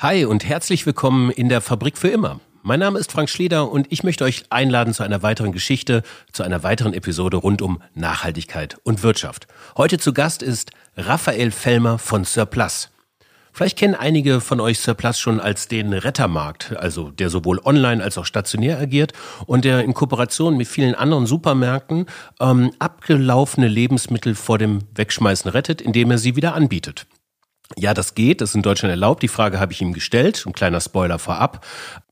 Hi und herzlich willkommen in der Fabrik für immer. Mein Name ist Frank Schleder und ich möchte euch einladen zu einer weiteren Geschichte, zu einer weiteren Episode rund um Nachhaltigkeit und Wirtschaft. Heute zu Gast ist Raphael Fellmer von Surplus. Vielleicht kennen einige von euch Surplus schon als den Rettermarkt, also der sowohl online als auch stationär agiert und der in Kooperation mit vielen anderen Supermärkten ähm, abgelaufene Lebensmittel vor dem Wegschmeißen rettet, indem er sie wieder anbietet. Ja, das geht, das ist in Deutschland erlaubt. Die Frage habe ich ihm gestellt, ein kleiner Spoiler vorab.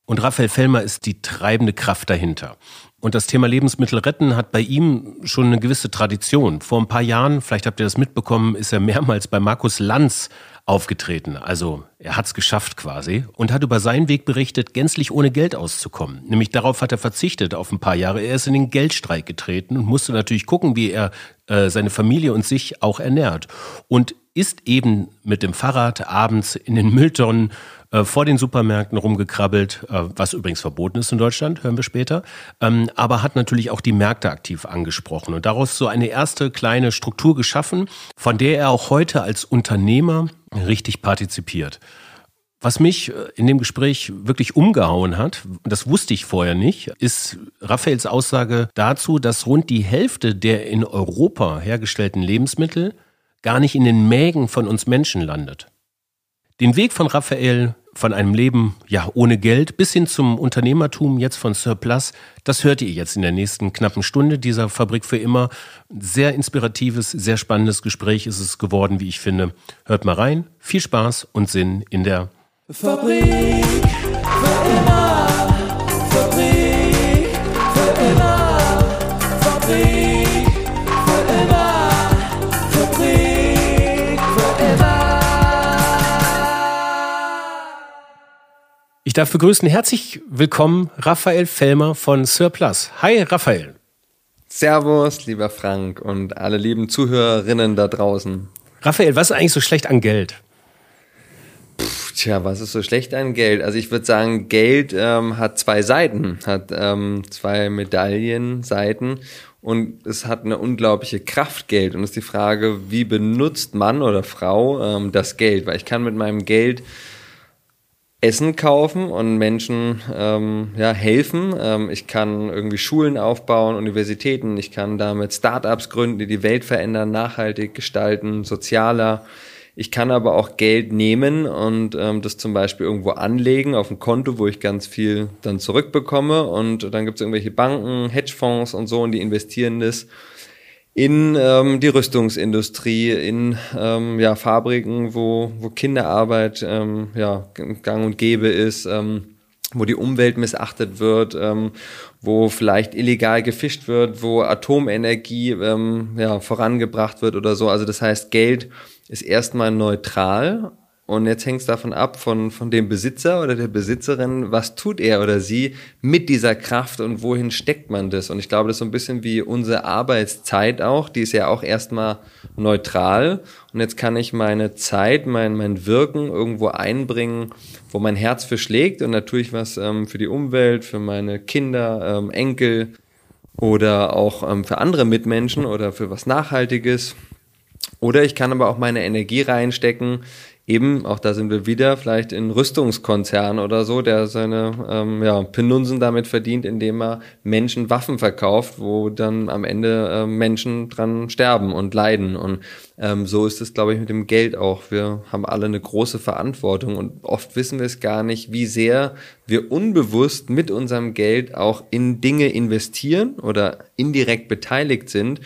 Und Raphael Fellmer ist die treibende Kraft dahinter. Und das Thema Lebensmittel retten hat bei ihm schon eine gewisse Tradition. Vor ein paar Jahren, vielleicht habt ihr das mitbekommen, ist er mehrmals bei Markus Lanz aufgetreten. Also er hat's geschafft quasi und hat über seinen Weg berichtet, gänzlich ohne Geld auszukommen. Nämlich darauf hat er verzichtet auf ein paar Jahre. Er ist in den Geldstreik getreten und musste natürlich gucken, wie er äh, seine Familie und sich auch ernährt. Und ist eben mit dem Fahrrad abends in den Mülltonnen äh, vor den Supermärkten rumgekrabbelt, äh, was übrigens verboten ist in Deutschland, hören wir später, ähm, aber hat natürlich auch die Märkte aktiv angesprochen und daraus so eine erste kleine Struktur geschaffen, von der er auch heute als Unternehmer richtig partizipiert. Was mich äh, in dem Gespräch wirklich umgehauen hat, das wusste ich vorher nicht, ist Raphaels Aussage dazu, dass rund die Hälfte der in Europa hergestellten Lebensmittel gar nicht in den Mägen von uns Menschen landet. Den Weg von Raphael von einem Leben ja ohne Geld bis hin zum Unternehmertum jetzt von Surplus, das hört ihr jetzt in der nächsten knappen Stunde dieser Fabrik für immer. Sehr inspiratives, sehr spannendes Gespräch ist es geworden, wie ich finde. Hört mal rein. Viel Spaß und Sinn in der Fabrik für immer. Darf begrüßen herzlich willkommen Raphael Fellmer von Surplus. Hi Raphael. Servus, lieber Frank und alle lieben Zuhörerinnen da draußen. Raphael, was ist eigentlich so schlecht an Geld? Puh, tja, was ist so schlecht an Geld? Also ich würde sagen, Geld ähm, hat zwei Seiten, hat ähm, zwei Medaillenseiten und es hat eine unglaubliche Kraft Geld. Und es ist die Frage, wie benutzt Mann oder Frau ähm, das Geld? Weil ich kann mit meinem Geld Essen kaufen und Menschen ähm, ja, helfen. Ähm, ich kann irgendwie Schulen aufbauen, Universitäten. Ich kann damit Startups gründen, die die Welt verändern, nachhaltig gestalten, sozialer. Ich kann aber auch Geld nehmen und ähm, das zum Beispiel irgendwo anlegen auf ein Konto, wo ich ganz viel dann zurückbekomme. Und dann gibt es irgendwelche Banken, Hedgefonds und so, und die investieren das in ähm, die Rüstungsindustrie, in ähm, ja, Fabriken, wo, wo Kinderarbeit ähm, ja, gang und gäbe ist, ähm, wo die Umwelt missachtet wird, ähm, wo vielleicht illegal gefischt wird, wo Atomenergie ähm, ja, vorangebracht wird oder so. Also das heißt, Geld ist erstmal neutral, und jetzt hängt es davon ab, von, von dem Besitzer oder der Besitzerin, was tut er oder sie mit dieser Kraft und wohin steckt man das? Und ich glaube, das ist so ein bisschen wie unsere Arbeitszeit auch. Die ist ja auch erstmal neutral. Und jetzt kann ich meine Zeit, mein, mein Wirken irgendwo einbringen, wo mein Herz für schlägt. Und natürlich was ähm, für die Umwelt, für meine Kinder, ähm, Enkel oder auch ähm, für andere Mitmenschen oder für was Nachhaltiges. Oder ich kann aber auch meine Energie reinstecken eben, auch da sind wir wieder, vielleicht in Rüstungskonzern oder so, der seine ähm, ja, Penunsen damit verdient, indem er Menschen Waffen verkauft, wo dann am Ende äh, Menschen dran sterben und leiden. Und ähm, so ist es, glaube ich, mit dem Geld auch. Wir haben alle eine große Verantwortung und oft wissen wir es gar nicht, wie sehr wir unbewusst mit unserem Geld auch in Dinge investieren oder indirekt beteiligt sind.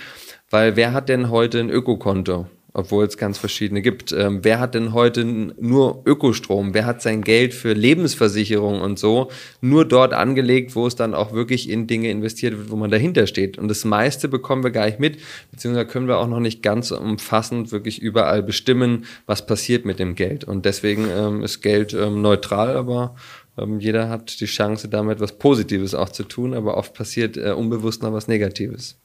Weil wer hat denn heute ein Ökokonto? Obwohl es ganz verschiedene gibt. Ähm, wer hat denn heute nur Ökostrom? Wer hat sein Geld für Lebensversicherung und so nur dort angelegt, wo es dann auch wirklich in Dinge investiert wird, wo man dahinter steht? Und das meiste bekommen wir gar nicht mit, beziehungsweise können wir auch noch nicht ganz umfassend wirklich überall bestimmen, was passiert mit dem Geld. Und deswegen ähm, ist Geld ähm, neutral, aber ähm, jeder hat die Chance, damit was Positives auch zu tun, aber oft passiert äh, unbewusst noch was Negatives.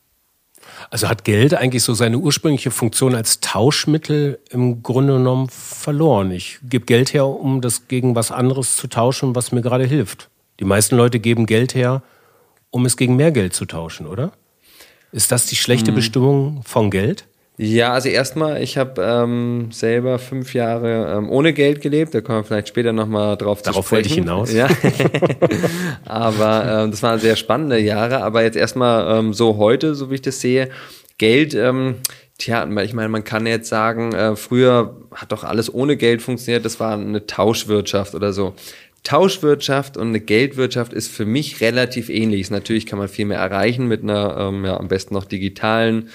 Also hat Geld eigentlich so seine ursprüngliche Funktion als Tauschmittel im Grunde genommen verloren. Ich gebe Geld her, um das gegen was anderes zu tauschen, was mir gerade hilft. Die meisten Leute geben Geld her, um es gegen mehr Geld zu tauschen, oder? Ist das die schlechte hm. Bestimmung von Geld? Ja, also erstmal, ich habe ähm, selber fünf Jahre ähm, ohne Geld gelebt. Da kommen wir vielleicht später nochmal drauf Darauf zu sprechen. Darauf wollte ich hinaus. Ja. aber ähm, das waren sehr spannende Jahre. Aber jetzt erstmal ähm, so heute, so wie ich das sehe, Geld, ähm, tja, ich meine, man kann jetzt sagen, äh, früher hat doch alles ohne Geld funktioniert. Das war eine Tauschwirtschaft oder so. Tauschwirtschaft und eine Geldwirtschaft ist für mich relativ ähnlich. Natürlich kann man viel mehr erreichen mit einer, ähm, ja, am besten noch digitalen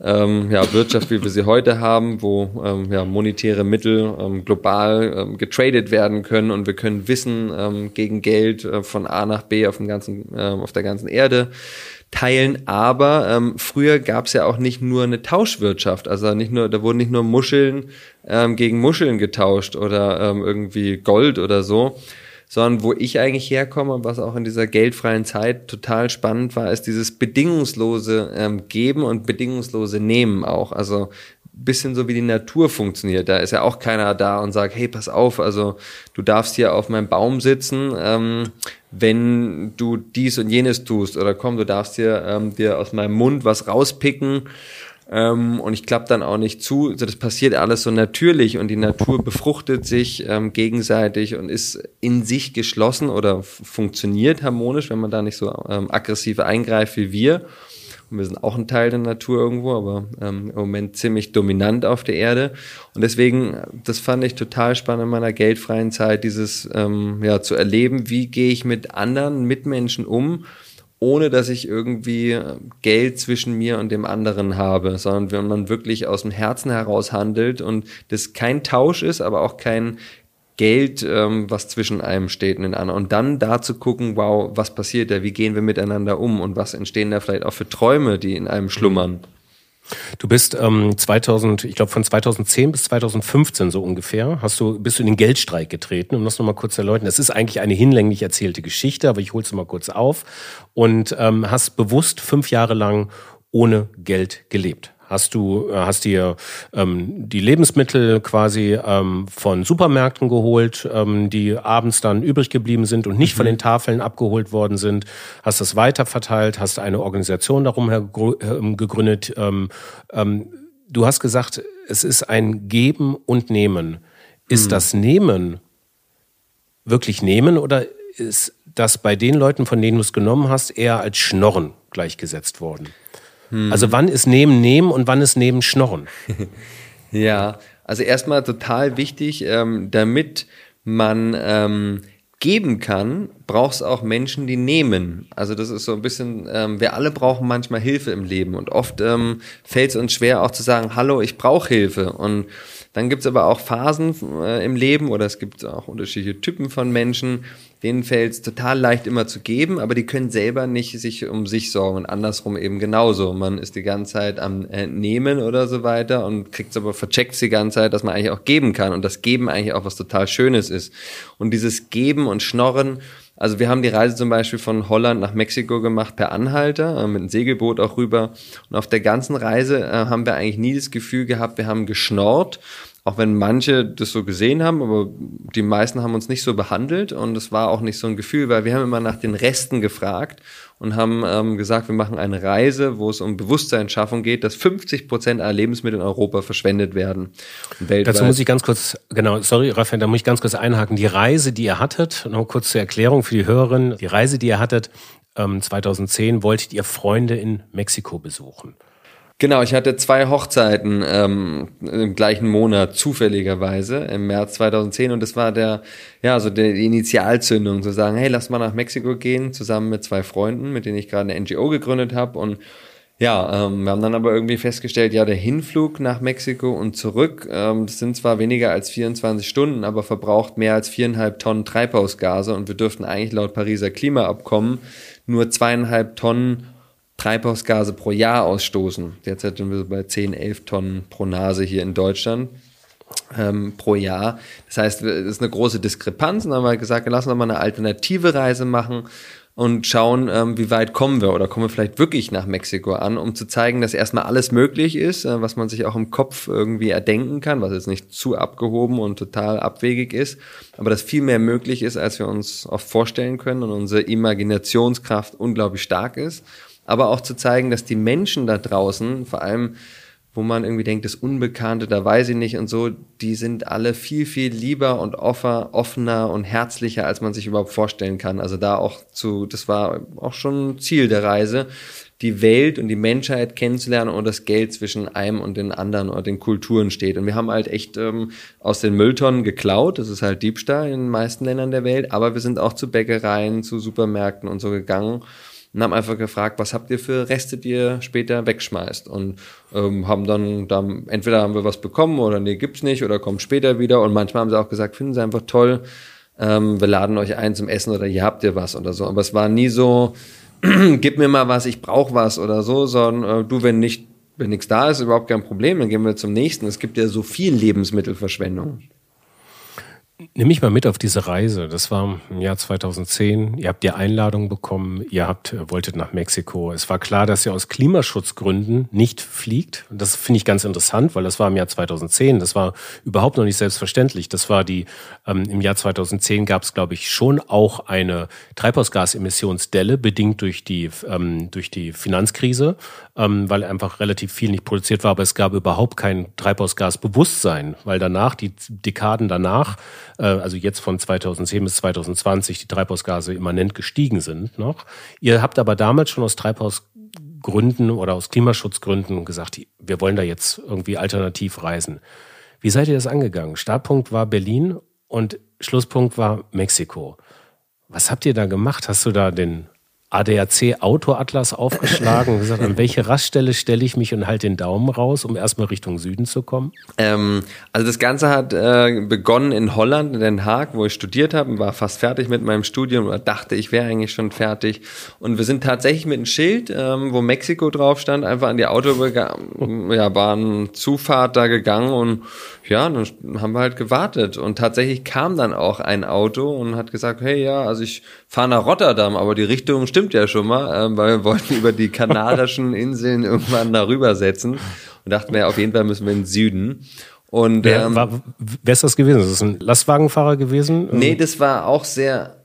ähm, ja, Wirtschaft, wie wir sie heute haben, wo ähm, ja, monetäre Mittel ähm, global ähm, getradet werden können und wir können Wissen ähm, gegen Geld äh, von A nach B auf, dem ganzen, ähm, auf der ganzen Erde teilen. Aber ähm, früher gab es ja auch nicht nur eine Tauschwirtschaft, also nicht nur, da wurden nicht nur Muscheln gegen Muscheln getauscht oder irgendwie Gold oder so, sondern wo ich eigentlich herkomme und was auch in dieser geldfreien Zeit total spannend war, ist dieses bedingungslose ähm, Geben und bedingungslose Nehmen auch. Also bisschen so wie die Natur funktioniert. Da ist ja auch keiner da und sagt, hey, pass auf, also du darfst hier auf meinem Baum sitzen, ähm, wenn du dies und jenes tust. Oder komm, du darfst hier ähm, dir aus meinem Mund was rauspicken ähm, und ich klappe dann auch nicht zu. Also das passiert alles so natürlich und die Natur befruchtet sich ähm, gegenseitig und ist in sich geschlossen oder funktioniert harmonisch, wenn man da nicht so ähm, aggressiv eingreift wie wir. Und wir sind auch ein Teil der Natur irgendwo, aber ähm, im Moment ziemlich dominant auf der Erde. Und deswegen, das fand ich total spannend in meiner geldfreien Zeit, dieses ähm, ja zu erleben, wie gehe ich mit anderen Mitmenschen um ohne dass ich irgendwie äh, Geld zwischen mir und dem anderen habe, sondern wenn man wirklich aus dem Herzen heraus handelt und das kein Tausch ist, aber auch kein Geld, ähm, was zwischen einem steht und den anderen. Und dann da zu gucken, wow, was passiert da, wie gehen wir miteinander um und was entstehen da vielleicht auch für Träume, die in einem schlummern. Du bist ähm, 2000, ich glaube von 2010 bis 2015 so ungefähr, hast du bist du in den Geldstreik getreten, um das nochmal kurz erläutern. Das ist eigentlich eine hinlänglich erzählte Geschichte, aber ich hole es mal kurz auf und ähm, hast bewusst fünf Jahre lang ohne Geld gelebt hast du äh, hast dir ähm, die Lebensmittel quasi ähm, von Supermärkten geholt, ähm, die abends dann übrig geblieben sind und nicht mhm. von den Tafeln abgeholt worden sind, hast das weiterverteilt, hast eine Organisation darum ähm, gegründet. Ähm, ähm, du hast gesagt, es ist ein Geben und Nehmen. Ist mhm. das Nehmen wirklich Nehmen oder ist das bei den Leuten, von denen du es genommen hast, eher als Schnorren gleichgesetzt worden? Hm. Also wann ist Nehmen Nehmen und wann ist Nehmen Schnorren? ja, also erstmal total wichtig, ähm, damit man ähm, geben kann, braucht es auch Menschen, die nehmen. Also das ist so ein bisschen, ähm, wir alle brauchen manchmal Hilfe im Leben und oft ähm, fällt es uns schwer auch zu sagen, hallo, ich brauche Hilfe. Und dann gibt es aber auch Phasen äh, im Leben oder es gibt auch unterschiedliche Typen von Menschen, denen fällt es total leicht immer zu geben, aber die können selber nicht sich um sich sorgen und andersrum eben genauso. Man ist die ganze Zeit am äh, Nehmen oder so weiter und kriegt es aber vercheckt die ganze Zeit, dass man eigentlich auch geben kann und das Geben eigentlich auch was total Schönes ist. Und dieses Geben und Schnorren, also wir haben die Reise zum Beispiel von Holland nach Mexiko gemacht per Anhalter, äh, mit einem Segelboot auch rüber. Und auf der ganzen Reise äh, haben wir eigentlich nie das Gefühl gehabt, wir haben geschnorrt auch wenn manche das so gesehen haben, aber die meisten haben uns nicht so behandelt und es war auch nicht so ein Gefühl, weil wir haben immer nach den Resten gefragt und haben ähm, gesagt, wir machen eine Reise, wo es um Bewusstseinsschaffung geht, dass 50 Prozent aller Lebensmittel in Europa verschwendet werden. Dazu muss ich ganz kurz, genau, sorry, Raphael, da muss ich ganz kurz einhaken. Die Reise, die ihr hattet, noch kurz zur Erklärung für die Hörerin, die Reise, die ihr hattet, ähm, 2010, wolltet ihr Freunde in Mexiko besuchen. Genau, ich hatte zwei Hochzeiten ähm, im gleichen Monat zufälligerweise im März 2010 und das war der ja so der Initialzündung zu sagen, hey, lass mal nach Mexiko gehen zusammen mit zwei Freunden, mit denen ich gerade eine NGO gegründet habe. Und ja, ähm, wir haben dann aber irgendwie festgestellt, ja, der Hinflug nach Mexiko und zurück, ähm, das sind zwar weniger als 24 Stunden, aber verbraucht mehr als viereinhalb Tonnen Treibhausgase. Und wir dürften eigentlich laut Pariser Klimaabkommen nur zweieinhalb Tonnen Treibhausgase pro Jahr ausstoßen. Derzeit sind wir bei 10, 11 Tonnen pro Nase hier in Deutschland ähm, pro Jahr. Das heißt, das ist eine große Diskrepanz. Und dann haben wir gesagt, lassen wir mal eine alternative Reise machen und schauen, ähm, wie weit kommen wir oder kommen wir vielleicht wirklich nach Mexiko an, um zu zeigen, dass erstmal alles möglich ist, äh, was man sich auch im Kopf irgendwie erdenken kann, was jetzt nicht zu abgehoben und total abwegig ist, aber dass viel mehr möglich ist, als wir uns oft vorstellen können und unsere Imaginationskraft unglaublich stark ist aber auch zu zeigen, dass die Menschen da draußen, vor allem wo man irgendwie denkt, das Unbekannte, da weiß ich nicht und so, die sind alle viel, viel lieber und offer, offener und herzlicher, als man sich überhaupt vorstellen kann. Also da auch zu, das war auch schon Ziel der Reise, die Welt und die Menschheit kennenzulernen und das Geld zwischen einem und den anderen oder den Kulturen steht. Und wir haben halt echt ähm, aus den Mülltonnen geklaut, das ist halt Diebstahl in den meisten Ländern der Welt, aber wir sind auch zu Bäckereien, zu Supermärkten und so gegangen und haben einfach gefragt, was habt ihr für Reste, die ihr später wegschmeißt? Und ähm, haben dann, dann, entweder haben wir was bekommen oder nee, gibt's nicht oder kommt später wieder. Und manchmal haben sie auch gesagt, finden sie einfach toll, ähm, wir laden euch ein zum Essen oder hier habt ihr was oder so. Aber es war nie so, gib mir mal was, ich brauche was oder so, sondern äh, du, wenn nicht, wenn nichts da ist, überhaupt kein Problem, dann gehen wir zum nächsten. Es gibt ja so viel Lebensmittelverschwendung. Nimm mich mal mit auf diese Reise. Das war im Jahr 2010. Ihr habt die Einladung bekommen. Ihr habt, äh, wolltet nach Mexiko. Es war klar, dass ihr aus Klimaschutzgründen nicht fliegt. Das finde ich ganz interessant, weil das war im Jahr 2010. Das war überhaupt noch nicht selbstverständlich. Das war die, ähm, im Jahr 2010 gab es, glaube ich, schon auch eine Treibhausgasemissionsdelle, bedingt durch die, ähm, durch die Finanzkrise, ähm, weil einfach relativ viel nicht produziert war. Aber es gab überhaupt kein Treibhausgasbewusstsein, weil danach, die Dekaden danach, also jetzt von 2010 bis 2020 die Treibhausgase immanent gestiegen sind noch. Ihr habt aber damals schon aus Treibhausgründen oder aus Klimaschutzgründen gesagt, wir wollen da jetzt irgendwie alternativ reisen. Wie seid ihr das angegangen? Startpunkt war Berlin und Schlusspunkt war Mexiko. Was habt ihr da gemacht? Hast du da den ADAC Autoatlas aufgeschlagen und gesagt, an welche Raststelle stelle ich mich und halt den Daumen raus, um erstmal Richtung Süden zu kommen? Ähm, also das Ganze hat äh, begonnen in Holland, in Den Haag, wo ich studiert habe, war fast fertig mit meinem Studium oder dachte, ich wäre eigentlich schon fertig. Und wir sind tatsächlich mit einem Schild, ähm, wo Mexiko drauf stand, einfach an die Autobahn, ja, da gegangen und ja, dann haben wir halt gewartet und tatsächlich kam dann auch ein Auto und hat gesagt, hey ja, also ich fahre nach Rotterdam, aber die Richtung stimmt ja schon mal, äh, weil wir wollten über die Kanarischen Inseln irgendwann darüber setzen und dachten wir, auf jeden Fall müssen wir in den Süden. Und wer, ähm, war, wer ist das gewesen? Ist das ein Lastwagenfahrer gewesen? Nee, das war auch sehr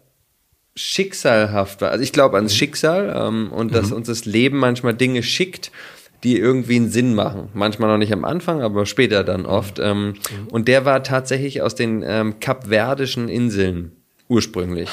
schicksalhaft. Also ich glaube ans Schicksal ähm, und dass mhm. uns das Leben manchmal Dinge schickt, die irgendwie einen Sinn machen. Manchmal noch nicht am Anfang, aber später dann oft. Ähm, mhm. Und der war tatsächlich aus den ähm, Kapverdischen Inseln ursprünglich.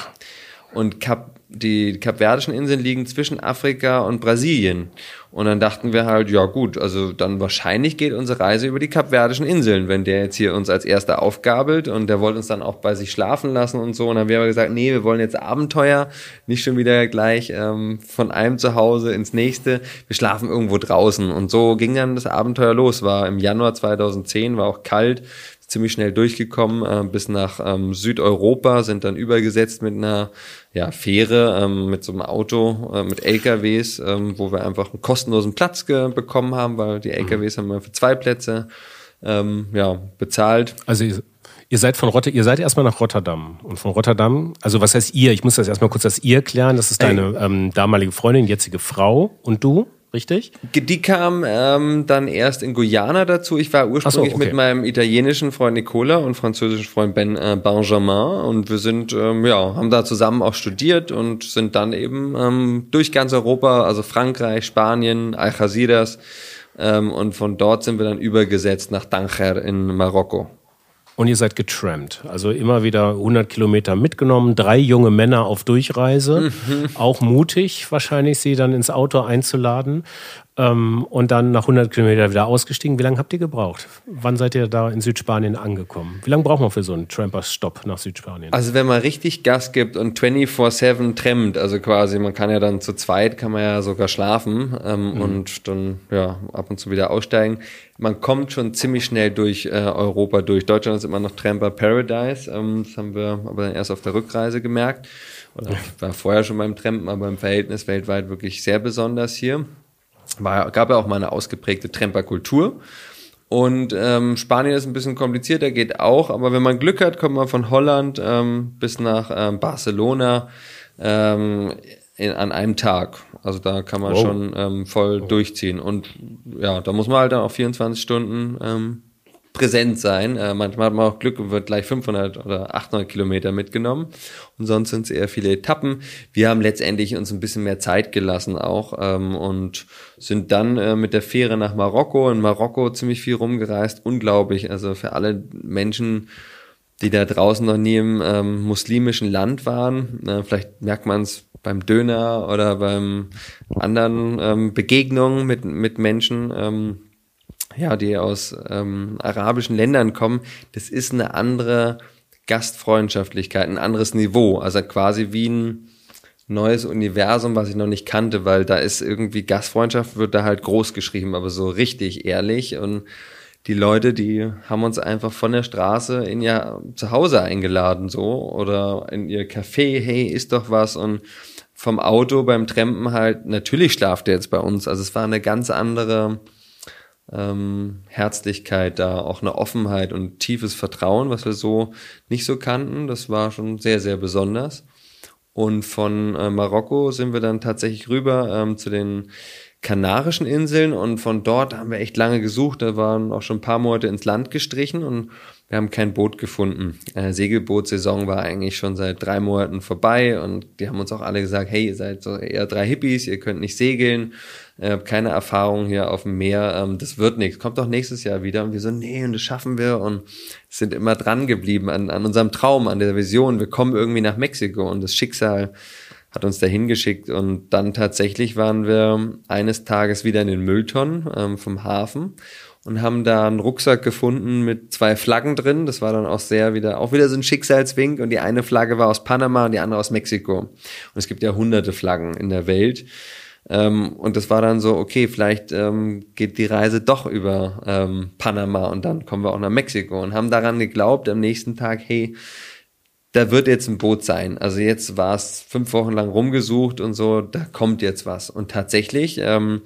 Und Kap die Kapverdischen Inseln liegen zwischen Afrika und Brasilien. Und dann dachten wir halt, ja gut, also dann wahrscheinlich geht unsere Reise über die Kapverdischen Inseln, wenn der jetzt hier uns als erster aufgabelt und der wollte uns dann auch bei sich schlafen lassen und so. Und dann haben wir gesagt, nee, wir wollen jetzt Abenteuer, nicht schon wieder gleich ähm, von einem Zuhause ins nächste. Wir schlafen irgendwo draußen. Und so ging dann das Abenteuer los. War im Januar 2010, war auch kalt ziemlich schnell durchgekommen äh, bis nach ähm, Südeuropa, sind dann übergesetzt mit einer ja, Fähre, ähm, mit so einem Auto, äh, mit LKWs, ähm, wo wir einfach einen kostenlosen Platz bekommen haben, weil die LKWs mhm. haben wir für zwei Plätze ähm, ja, bezahlt. Also Ihr seid von Rotterdam, ihr seid erstmal nach Rotterdam. Und von Rotterdam, also was heißt ihr? Ich muss das erstmal kurz das ihr klären. Das ist deine ähm, damalige Freundin, jetzige Frau und du? Richtig? Die kam ähm, dann erst in Guyana dazu. Ich war ursprünglich so, okay. mit meinem italienischen Freund Nicola und französischen Freund Ben äh, Benjamin und wir sind, ähm, ja, haben da zusammen auch studiert und sind dann eben ähm, durch ganz Europa, also Frankreich, Spanien, Algeciras ähm, und von dort sind wir dann übergesetzt nach Tanger in Marokko. Und ihr seid getrampt. Also immer wieder 100 Kilometer mitgenommen, drei junge Männer auf Durchreise. Mhm. Auch mutig, wahrscheinlich sie dann ins Auto einzuladen. Ähm, und dann nach 100 Kilometern wieder ausgestiegen. Wie lange habt ihr gebraucht? Wann seid ihr da in Südspanien angekommen? Wie lange braucht man für so einen Trampers-Stopp nach Südspanien? Also wenn man richtig Gas gibt und 24-7 trampt, also quasi, man kann ja dann zu zweit, kann man ja sogar schlafen ähm, mhm. und dann ja ab und zu wieder aussteigen. Man kommt schon ziemlich schnell durch äh, Europa durch. Deutschland ist immer noch Tramper Paradise. Ähm, das haben wir aber dann erst auf der Rückreise gemerkt. Oder ich war vorher schon beim Trampen, aber im Verhältnis weltweit wirklich sehr besonders hier. War, gab ja auch mal eine ausgeprägte Tremperkultur. Und ähm, Spanien ist ein bisschen komplizierter, geht auch, aber wenn man Glück hat, kommt man von Holland ähm, bis nach ähm, Barcelona ähm, in, an einem Tag. Also da kann man wow. schon ähm, voll wow. durchziehen. Und ja, da muss man halt dann auch 24 Stunden ähm, präsent sein. Äh, manchmal hat man auch Glück und wird gleich 500 oder 800 Kilometer mitgenommen. Und sonst sind es eher viele Etappen. Wir haben letztendlich uns ein bisschen mehr Zeit gelassen auch ähm, und sind dann äh, mit der Fähre nach Marokko. In Marokko ziemlich viel rumgereist. Unglaublich. Also für alle Menschen, die da draußen noch nie im ähm, muslimischen Land waren. Äh, vielleicht merkt man es beim Döner oder beim anderen ähm, Begegnungen mit, mit Menschen. Ja, die aus ähm, arabischen Ländern kommen, das ist eine andere Gastfreundschaftlichkeit, ein anderes Niveau. Also quasi wie ein neues Universum, was ich noch nicht kannte, weil da ist irgendwie Gastfreundschaft wird da halt groß geschrieben, aber so richtig ehrlich und die Leute, die haben uns einfach von der Straße in ihr Zuhause eingeladen, so, oder in ihr Café, hey, isst doch was und vom Auto beim Trampen halt, natürlich schlaft er jetzt bei uns. Also es war eine ganz andere, ähm, Herzlichkeit da, auch eine Offenheit und tiefes Vertrauen, was wir so nicht so kannten. Das war schon sehr, sehr besonders. Und von äh, Marokko sind wir dann tatsächlich rüber ähm, zu den Kanarischen Inseln und von dort haben wir echt lange gesucht. Da waren auch schon ein paar Monate ins Land gestrichen und wir haben kein Boot gefunden. Äh, Segelbootsaison war eigentlich schon seit drei Monaten vorbei und die haben uns auch alle gesagt, hey, ihr seid so eher drei Hippies, ihr könnt nicht segeln äh, keine Erfahrung hier auf dem Meer, ähm, das wird nichts, kommt doch nächstes Jahr wieder. Und wir so, nee, und das schaffen wir und sind immer dran geblieben an, an unserem Traum, an der Vision. Wir kommen irgendwie nach Mexiko und das Schicksal hat uns dahin geschickt und dann tatsächlich waren wir eines Tages wieder in den Mülltonnen ähm, vom Hafen und haben da einen Rucksack gefunden mit zwei Flaggen drin. Das war dann auch sehr wieder, auch wieder so ein Schicksalswink und die eine Flagge war aus Panama und die andere aus Mexiko. Und es gibt ja hunderte Flaggen in der Welt. Ähm, und das war dann so, okay, vielleicht ähm, geht die Reise doch über ähm, Panama und dann kommen wir auch nach Mexiko und haben daran geglaubt am nächsten Tag, hey, da wird jetzt ein Boot sein. Also jetzt war es fünf Wochen lang rumgesucht und so, da kommt jetzt was. Und tatsächlich, ähm,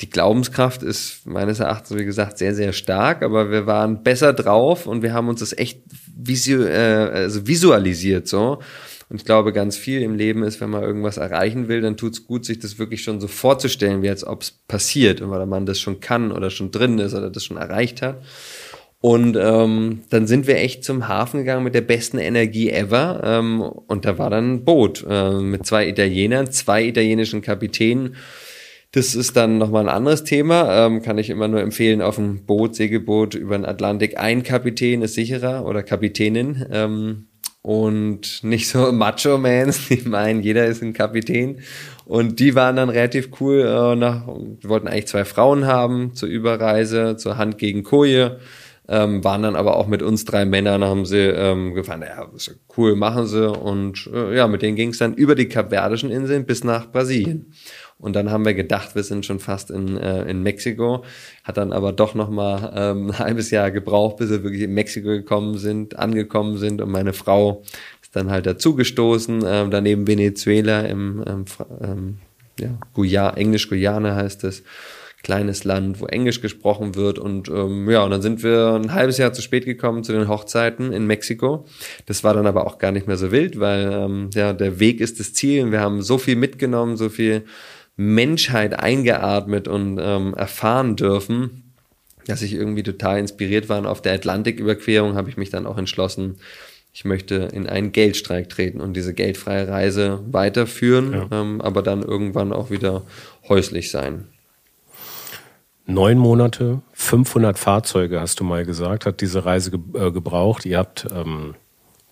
die Glaubenskraft ist meines Erachtens, wie gesagt, sehr, sehr stark, aber wir waren besser drauf und wir haben uns das echt visu äh, also visualisiert so. Und ich glaube, ganz viel im Leben ist, wenn man irgendwas erreichen will, dann tut es gut, sich das wirklich schon so vorzustellen, wie als ob es passiert und weil man das schon kann oder schon drin ist oder das schon erreicht hat. Und ähm, dann sind wir echt zum Hafen gegangen mit der besten Energie ever. Ähm, und da war dann ein Boot äh, mit zwei Italienern, zwei italienischen Kapitänen. Das ist dann nochmal ein anderes Thema. Ähm, kann ich immer nur empfehlen, auf ein Boot, Segelboot über den Atlantik. Ein Kapitän ist sicherer oder Kapitänin. Ähm, und nicht so Macho-Mans, die meinen, jeder ist ein Kapitän. Und die waren dann relativ cool. Äh, nach, wollten eigentlich zwei Frauen haben zur Überreise, zur Hand gegen Koje. Ähm, waren dann aber auch mit uns drei Männern, haben sie ähm, gefahren, ja, cool, machen sie. Und äh, ja, mit denen ging es dann über die Kapverdischen Inseln bis nach Brasilien. Und dann haben wir gedacht, wir sind schon fast in, äh, in Mexiko. Hat dann aber doch noch mal ähm, ein halbes Jahr gebraucht, bis wir wirklich in Mexiko gekommen sind, angekommen sind. Und meine Frau ist dann halt dazugestoßen. Ähm, daneben Venezuela im ähm, ähm, ja, Guyana, Englisch-Guyana heißt es kleines Land, wo Englisch gesprochen wird. Und ähm, ja, und dann sind wir ein halbes Jahr zu spät gekommen zu den Hochzeiten in Mexiko. Das war dann aber auch gar nicht mehr so wild, weil ähm, ja, der Weg ist das Ziel. Und wir haben so viel mitgenommen, so viel Menschheit eingeatmet und ähm, erfahren dürfen, dass ich irgendwie total inspiriert war. Und auf der Atlantiküberquerung habe ich mich dann auch entschlossen, ich möchte in einen Geldstreik treten und diese geldfreie Reise weiterführen, ja. ähm, aber dann irgendwann auch wieder häuslich sein. Neun Monate, 500 Fahrzeuge, hast du mal gesagt, hat diese Reise ge äh, gebraucht. Ihr habt ähm,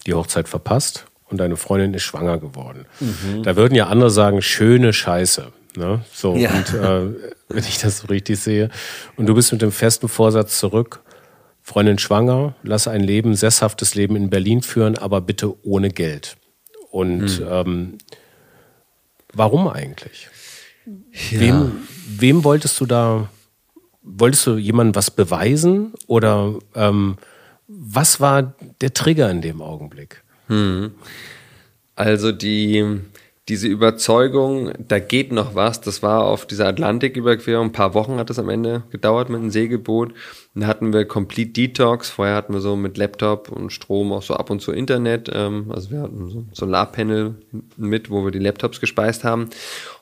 die Hochzeit verpasst und deine Freundin ist schwanger geworden. Mhm. Da würden ja andere sagen, schöne Scheiße. Ne? So, ja. und äh, wenn ich das so richtig sehe. Und du bist mit dem festen Vorsatz zurück, Freundin schwanger, lass ein Leben, sesshaftes Leben in Berlin führen, aber bitte ohne Geld. Und hm. ähm, warum eigentlich? Ja. Wem, wem wolltest du da, wolltest du jemandem was beweisen oder ähm, was war der Trigger in dem Augenblick? Hm. Also die, diese Überzeugung, da geht noch was, das war auf dieser Atlantiküberquerung, ein paar Wochen hat das am Ende gedauert mit einem Segelboot. Dann hatten wir Complete Detox, vorher hatten wir so mit Laptop und Strom auch so ab und zu Internet, ähm, also wir hatten so ein Solarpanel mit, wo wir die Laptops gespeist haben.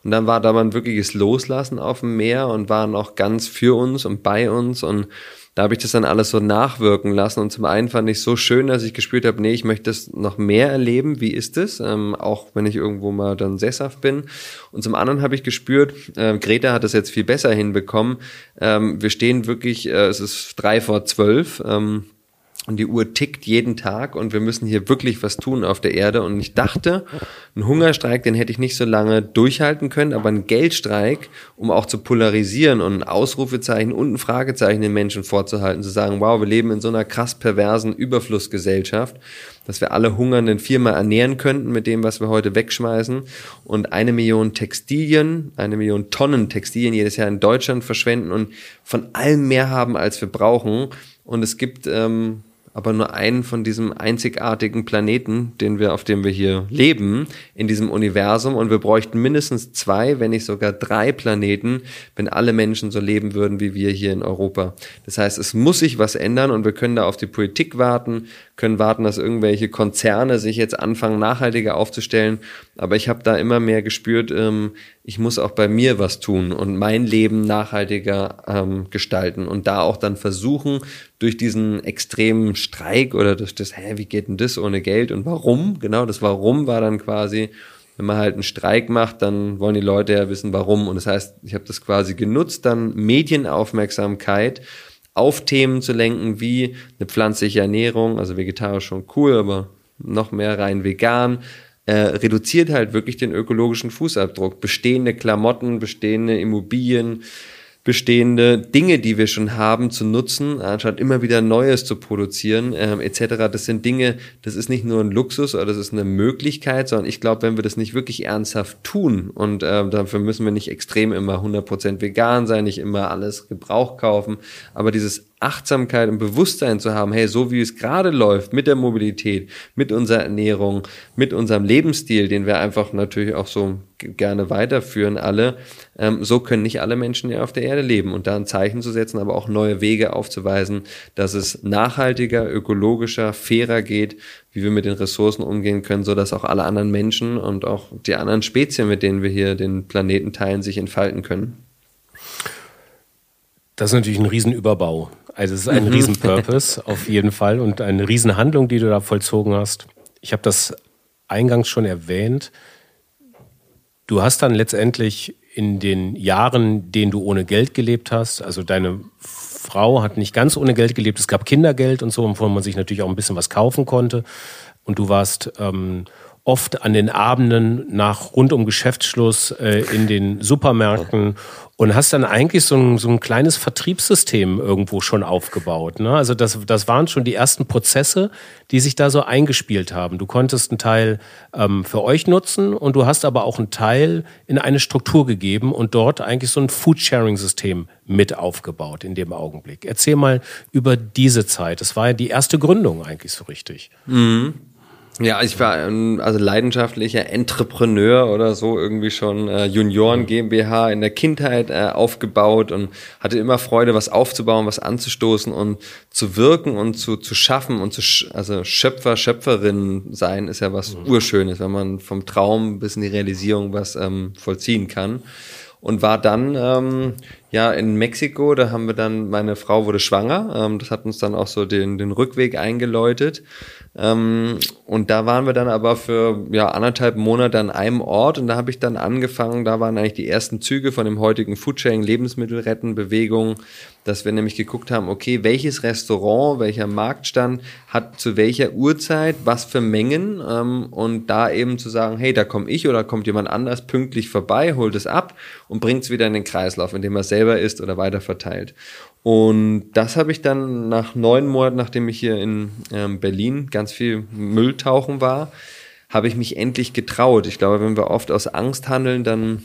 Und dann war da mal ein wirkliches Loslassen auf dem Meer und waren auch ganz für uns und bei uns und da habe ich das dann alles so nachwirken lassen. Und zum einen fand ich so schön, dass ich gespürt habe, nee, ich möchte das noch mehr erleben. Wie ist es? Ähm, auch wenn ich irgendwo mal dann sesshaft bin. Und zum anderen habe ich gespürt, äh, Greta hat das jetzt viel besser hinbekommen. Ähm, wir stehen wirklich, äh, es ist drei vor zwölf. Ähm, und die Uhr tickt jeden Tag und wir müssen hier wirklich was tun auf der Erde. Und ich dachte, ein Hungerstreik, den hätte ich nicht so lange durchhalten können, aber ein Geldstreik, um auch zu polarisieren und ein Ausrufezeichen und ein Fragezeichen den Menschen vorzuhalten, zu sagen, wow, wir leben in so einer krass perversen Überflussgesellschaft, dass wir alle Hungernden viermal ernähren könnten mit dem, was wir heute wegschmeißen und eine Million Textilien, eine Million Tonnen Textilien jedes Jahr in Deutschland verschwenden und von allem mehr haben, als wir brauchen. Und es gibt ähm, aber nur einen von diesem einzigartigen Planeten, den wir, auf dem wir hier leben, in diesem Universum. Und wir bräuchten mindestens zwei, wenn nicht sogar drei Planeten, wenn alle Menschen so leben würden wie wir hier in Europa. Das heißt, es muss sich was ändern und wir können da auf die Politik warten, können warten, dass irgendwelche Konzerne sich jetzt anfangen, nachhaltiger aufzustellen. Aber ich habe da immer mehr gespürt, ähm, ich muss auch bei mir was tun und mein Leben nachhaltiger ähm, gestalten und da auch dann versuchen, durch diesen extremen Streik oder durch das, hä, wie geht denn das ohne Geld und warum? Genau, das Warum war dann quasi, wenn man halt einen Streik macht, dann wollen die Leute ja wissen, warum. Und das heißt, ich habe das quasi genutzt, dann Medienaufmerksamkeit auf Themen zu lenken, wie eine pflanzliche Ernährung, also vegetarisch schon cool, aber noch mehr rein vegan, äh, reduziert halt wirklich den ökologischen Fußabdruck. Bestehende Klamotten, bestehende Immobilien, bestehende Dinge, die wir schon haben, zu nutzen, anstatt immer wieder Neues zu produzieren, ähm, etc. Das sind Dinge, das ist nicht nur ein Luxus oder das ist eine Möglichkeit, sondern ich glaube, wenn wir das nicht wirklich ernsthaft tun und äh, dafür müssen wir nicht extrem immer 100% vegan sein, nicht immer alles Gebrauch kaufen, aber dieses Achtsamkeit und Bewusstsein zu haben, hey, so wie es gerade läuft mit der Mobilität, mit unserer Ernährung, mit unserem Lebensstil, den wir einfach natürlich auch so gerne weiterführen alle, ähm, so können nicht alle Menschen ja auf der Erde leben und da ein Zeichen zu setzen, aber auch neue Wege aufzuweisen, dass es nachhaltiger, ökologischer, fairer geht, wie wir mit den Ressourcen umgehen können, so dass auch alle anderen Menschen und auch die anderen Spezien, mit denen wir hier den Planeten teilen, sich entfalten können. Das ist natürlich ein Riesenüberbau. Also es ist ein mhm. Riesenpurpose auf jeden Fall und eine Riesenhandlung, die du da vollzogen hast. Ich habe das eingangs schon erwähnt. Du hast dann letztendlich in den Jahren, denen du ohne Geld gelebt hast, also deine Frau hat nicht ganz ohne Geld gelebt, es gab Kindergeld und so, wovon man sich natürlich auch ein bisschen was kaufen konnte. Und du warst ähm, oft an den Abenden nach rund um Geschäftsschluss äh, in den Supermärkten und hast dann eigentlich so ein, so ein kleines Vertriebssystem irgendwo schon aufgebaut. Ne? Also das, das waren schon die ersten Prozesse, die sich da so eingespielt haben. Du konntest einen Teil ähm, für euch nutzen und du hast aber auch einen Teil in eine Struktur gegeben und dort eigentlich so ein Food-Sharing-System mit aufgebaut in dem Augenblick. Erzähl mal über diese Zeit. Das war ja die erste Gründung eigentlich so richtig. Mhm. Ja, ich war also leidenschaftlicher Entrepreneur oder so, irgendwie schon äh, Junioren GmbH in der Kindheit äh, aufgebaut und hatte immer Freude, was aufzubauen, was anzustoßen und zu wirken und zu, zu schaffen und zu, also Schöpfer, Schöpferin sein ist ja was mhm. Urschönes, wenn man vom Traum bis in die Realisierung was ähm, vollziehen kann und war dann ähm, ja in Mexiko. Da haben wir dann, meine Frau wurde schwanger. Ähm, das hat uns dann auch so den, den Rückweg eingeläutet. Ähm, und da waren wir dann aber für ja anderthalb Monate an einem Ort und da habe ich dann angefangen, da waren eigentlich die ersten Züge von dem heutigen Foodsharing Lebensmittel retten Bewegung, dass wir nämlich geguckt haben, okay, welches Restaurant, welcher Marktstand hat zu welcher Uhrzeit was für Mengen ähm, und da eben zu sagen, hey, da komme ich oder kommt jemand anders pünktlich vorbei, holt es ab und bringt es wieder in den Kreislauf, indem er selber isst oder weiter verteilt. Und das habe ich dann nach neun Monaten, nachdem ich hier in ähm, Berlin ganz viel Müll tauchen war, habe ich mich endlich getraut. Ich glaube, wenn wir oft aus Angst handeln, dann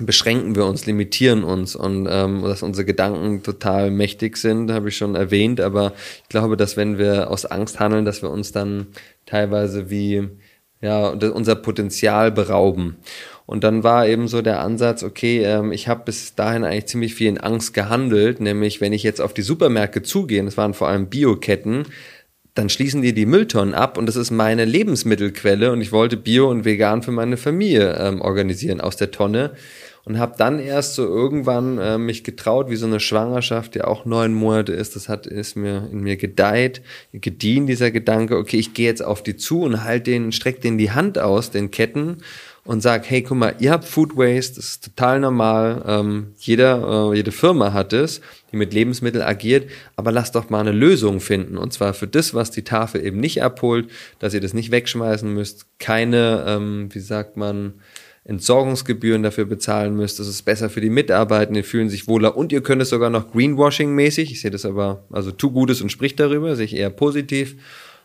beschränken wir uns, limitieren uns und ähm, dass unsere Gedanken total mächtig sind, habe ich schon erwähnt. Aber ich glaube, dass wenn wir aus Angst handeln, dass wir uns dann teilweise wie ja unser Potenzial berauben. Und dann war eben so der Ansatz, okay, ähm, ich habe bis dahin eigentlich ziemlich viel in Angst gehandelt, nämlich wenn ich jetzt auf die Supermärkte zugehe, das waren vor allem Bioketten, dann schließen die die Mülltonnen ab und das ist meine Lebensmittelquelle und ich wollte Bio und Vegan für meine Familie ähm, organisieren aus der Tonne. und habe dann erst so irgendwann äh, mich getraut, wie so eine Schwangerschaft, die auch neun Monate ist, das hat ist mir in mir gedeiht, gedient dieser Gedanke, okay, ich gehe jetzt auf die zu und halt den, streck den die Hand aus, den Ketten und sag, hey, guck mal, ihr habt Food Waste, das ist total normal, ähm, jeder, äh, jede Firma hat es, die mit Lebensmitteln agiert, aber lasst doch mal eine Lösung finden und zwar für das, was die Tafel eben nicht abholt, dass ihr das nicht wegschmeißen müsst, keine, ähm, wie sagt man, Entsorgungsgebühren dafür bezahlen müsst. Das ist besser für die Mitarbeitenden, die fühlen sich wohler und ihr könnt es sogar noch Greenwashing-mäßig. Ich sehe das aber, also tu Gutes und sprich darüber, sehe ich eher positiv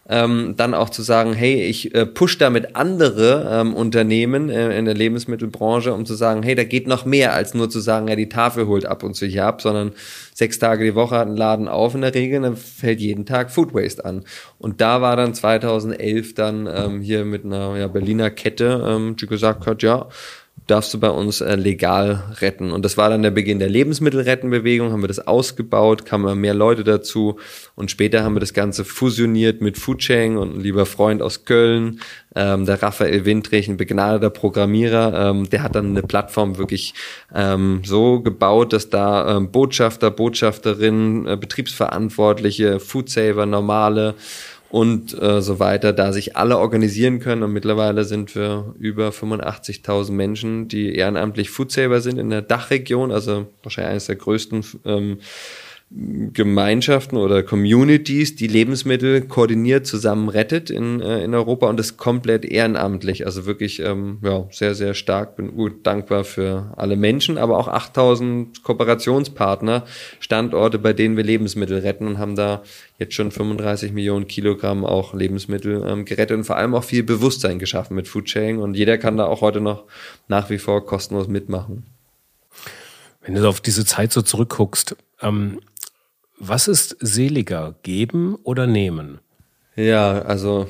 ähm, dann auch zu sagen, hey, ich äh, push damit andere ähm, Unternehmen äh, in der Lebensmittelbranche, um zu sagen, hey, da geht noch mehr, als nur zu sagen, ja, die Tafel holt ab und zu hier ab, sondern sechs Tage die Woche hat ein Laden auf in der Regel, dann fällt jeden Tag Food Waste an. Und da war dann 2011 dann ähm, hier mit einer ja, Berliner Kette, ähm, die gesagt hat, ja, darfst du bei uns äh, legal retten. Und das war dann der Beginn der Lebensmittelrettenbewegung, haben wir das ausgebaut, kamen mehr Leute dazu und später haben wir das Ganze fusioniert mit Foodchain und ein lieber Freund aus Köln, ähm, der Raphael Windrich, ein begnadeter Programmierer, ähm, der hat dann eine Plattform wirklich ähm, so gebaut, dass da ähm, Botschafter, Botschafterinnen, äh, Betriebsverantwortliche, Foodsaver, normale und äh, so weiter, da sich alle organisieren können. Und mittlerweile sind wir über 85.000 Menschen, die ehrenamtlich Foodsaver sind in der Dachregion, also wahrscheinlich eines der größten ähm, Gemeinschaften oder Communities, die Lebensmittel koordiniert zusammen rettet in, äh, in Europa und das komplett ehrenamtlich. Also wirklich ähm, ja, sehr, sehr stark. Bin gut dankbar für alle Menschen, aber auch 8000 Kooperationspartner, Standorte, bei denen wir Lebensmittel retten und haben da jetzt schon 35 Millionen Kilogramm auch Lebensmittel ähm, gerettet und vor allem auch viel Bewusstsein geschaffen mit Foodsharing und jeder kann da auch heute noch nach wie vor kostenlos mitmachen. Wenn du auf diese Zeit so zurückguckst, ähm, was ist seliger, geben oder nehmen? Ja, also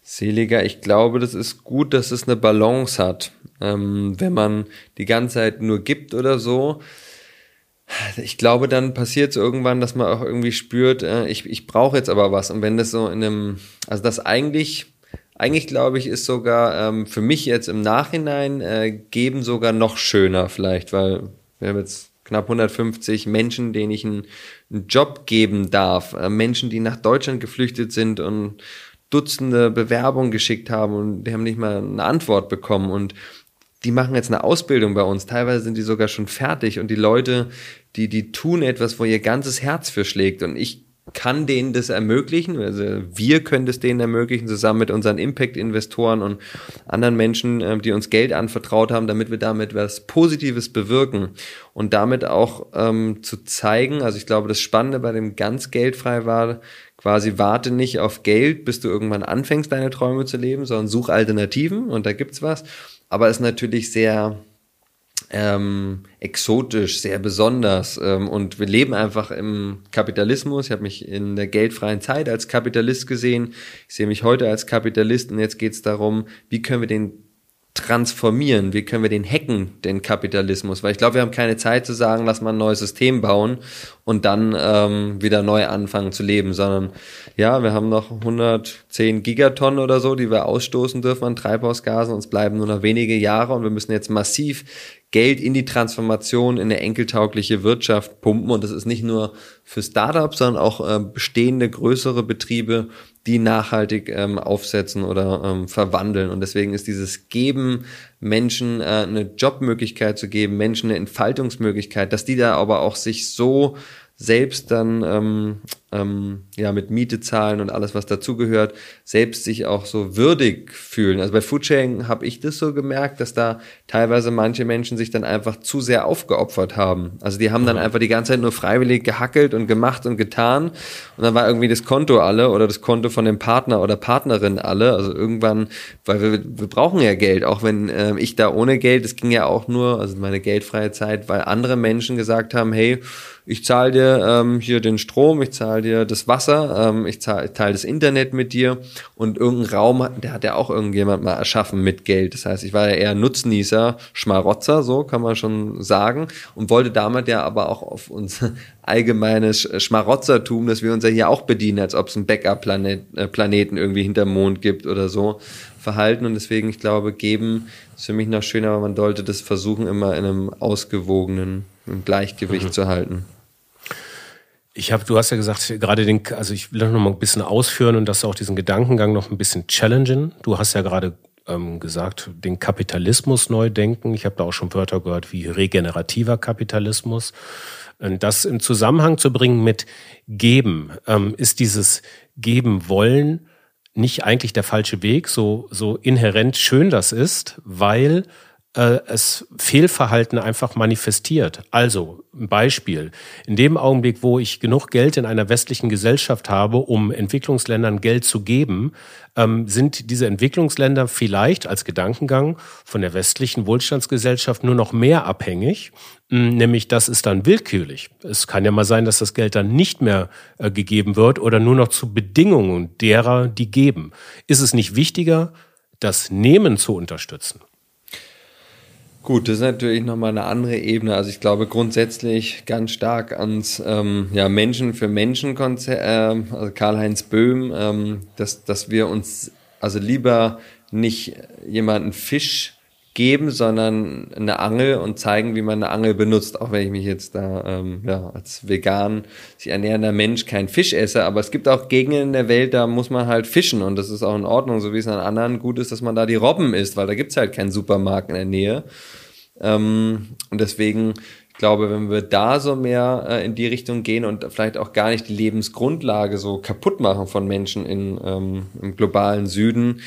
seliger, ich glaube, das ist gut, dass es eine Balance hat. Ähm, wenn man die ganze Zeit nur gibt oder so, ich glaube, dann passiert es irgendwann, dass man auch irgendwie spürt, äh, ich, ich brauche jetzt aber was. Und wenn das so in einem, also das eigentlich, eigentlich glaube ich, ist sogar ähm, für mich jetzt im Nachhinein äh, geben sogar noch schöner vielleicht, weil wir haben jetzt knapp 150 Menschen, denen ich einen, einen Job geben darf. Äh, Menschen, die nach Deutschland geflüchtet sind und Dutzende Bewerbungen geschickt haben und die haben nicht mal eine Antwort bekommen und die machen jetzt eine Ausbildung bei uns. Teilweise sind die sogar schon fertig und die Leute, die, die tun etwas, wo ihr ganzes Herz für schlägt und ich kann denen das ermöglichen, also wir können das denen ermöglichen, zusammen mit unseren Impact-Investoren und anderen Menschen, ähm, die uns Geld anvertraut haben, damit wir damit was Positives bewirken und damit auch ähm, zu zeigen, also ich glaube, das Spannende bei dem ganz geldfrei war, quasi warte nicht auf Geld, bis du irgendwann anfängst, deine Träume zu leben, sondern such Alternativen und da gibt's was, aber ist natürlich sehr, ähm, exotisch, sehr besonders. Ähm, und wir leben einfach im Kapitalismus. Ich habe mich in der geldfreien Zeit als Kapitalist gesehen. Ich sehe mich heute als Kapitalist und jetzt geht es darum, wie können wir den transformieren? Wie können wir den hacken, den Kapitalismus? Weil ich glaube, wir haben keine Zeit zu sagen, lass mal ein neues System bauen und dann ähm, wieder neu anfangen zu leben, sondern ja, wir haben noch 110 Gigatonnen oder so, die wir ausstoßen dürfen an Treibhausgasen. Uns bleiben nur noch wenige Jahre und wir müssen jetzt massiv Geld in die Transformation in eine enkeltaugliche Wirtschaft pumpen. Und das ist nicht nur für Startups, sondern auch äh, bestehende größere Betriebe, die nachhaltig ähm, aufsetzen oder ähm, verwandeln. Und deswegen ist dieses Geben, Menschen äh, eine Jobmöglichkeit zu geben, Menschen eine Entfaltungsmöglichkeit, dass die da aber auch sich so selbst dann ähm, ähm, ja mit Miete zahlen und alles, was dazugehört, selbst sich auch so würdig fühlen. Also bei Foodsharing habe ich das so gemerkt, dass da teilweise manche Menschen sich dann einfach zu sehr aufgeopfert haben. Also die haben dann einfach die ganze Zeit nur freiwillig gehackelt und gemacht und getan und dann war irgendwie das Konto alle oder das Konto von dem Partner oder Partnerin alle. Also irgendwann, weil wir, wir brauchen ja Geld, auch wenn äh, ich da ohne Geld, das ging ja auch nur, also meine geldfreie Zeit, weil andere Menschen gesagt haben, hey, ich zahle dir ähm, hier den Strom, ich zahle dir das Wasser, ähm, ich, teile das Internet mit dir und irgendein Raum, der hat ja auch irgendjemand mal erschaffen mit Geld. Das heißt, ich war ja eher Nutznießer, Schmarotzer, so kann man schon sagen, und wollte damit ja aber auch auf unser allgemeines Schmarotzertum, dass wir uns ja hier auch bedienen, als ob es einen Backup-Planeten äh, Planeten irgendwie hinterm Mond gibt oder so, verhalten. Und deswegen, ich glaube, geben ist für mich noch schöner, aber man sollte das versuchen, immer in einem ausgewogenen Gleichgewicht mhm. zu halten. Ich habe, du hast ja gesagt, gerade den, also ich will noch mal ein bisschen ausführen und das auch diesen Gedankengang noch ein bisschen challengen. Du hast ja gerade ähm, gesagt, den Kapitalismus neu denken. Ich habe da auch schon Wörter gehört wie regenerativer Kapitalismus. Und das in Zusammenhang zu bringen mit geben, ähm, ist dieses geben wollen nicht eigentlich der falsche Weg, so, so inhärent schön das ist, weil äh, es Fehlverhalten einfach manifestiert. Also ein Beispiel. In dem Augenblick, wo ich genug Geld in einer westlichen Gesellschaft habe, um Entwicklungsländern Geld zu geben, ähm, sind diese Entwicklungsländer vielleicht als Gedankengang von der westlichen Wohlstandsgesellschaft nur noch mehr abhängig. Hm, nämlich das ist dann willkürlich. Es kann ja mal sein, dass das Geld dann nicht mehr äh, gegeben wird oder nur noch zu Bedingungen derer, die geben. Ist es nicht wichtiger, das Nehmen zu unterstützen? Gut, das ist natürlich nochmal eine andere Ebene. Also ich glaube grundsätzlich ganz stark ans ähm, ja, Menschen für Menschen Konzert, äh, also Karl-Heinz Böhm, ähm, dass, dass wir uns also lieber nicht jemanden Fisch geben, sondern eine Angel und zeigen, wie man eine Angel benutzt. Auch wenn ich mich jetzt da ähm, ja, als vegan sich ernährender Mensch kein Fisch esse. Aber es gibt auch Gegenden in der Welt, da muss man halt fischen und das ist auch in Ordnung, so wie es an anderen gut ist, dass man da die Robben isst, weil da gibt's halt keinen Supermarkt in der Nähe. Ähm, und deswegen, ich glaube, wenn wir da so mehr äh, in die Richtung gehen und vielleicht auch gar nicht die Lebensgrundlage so kaputt machen von Menschen in, ähm, im globalen Süden,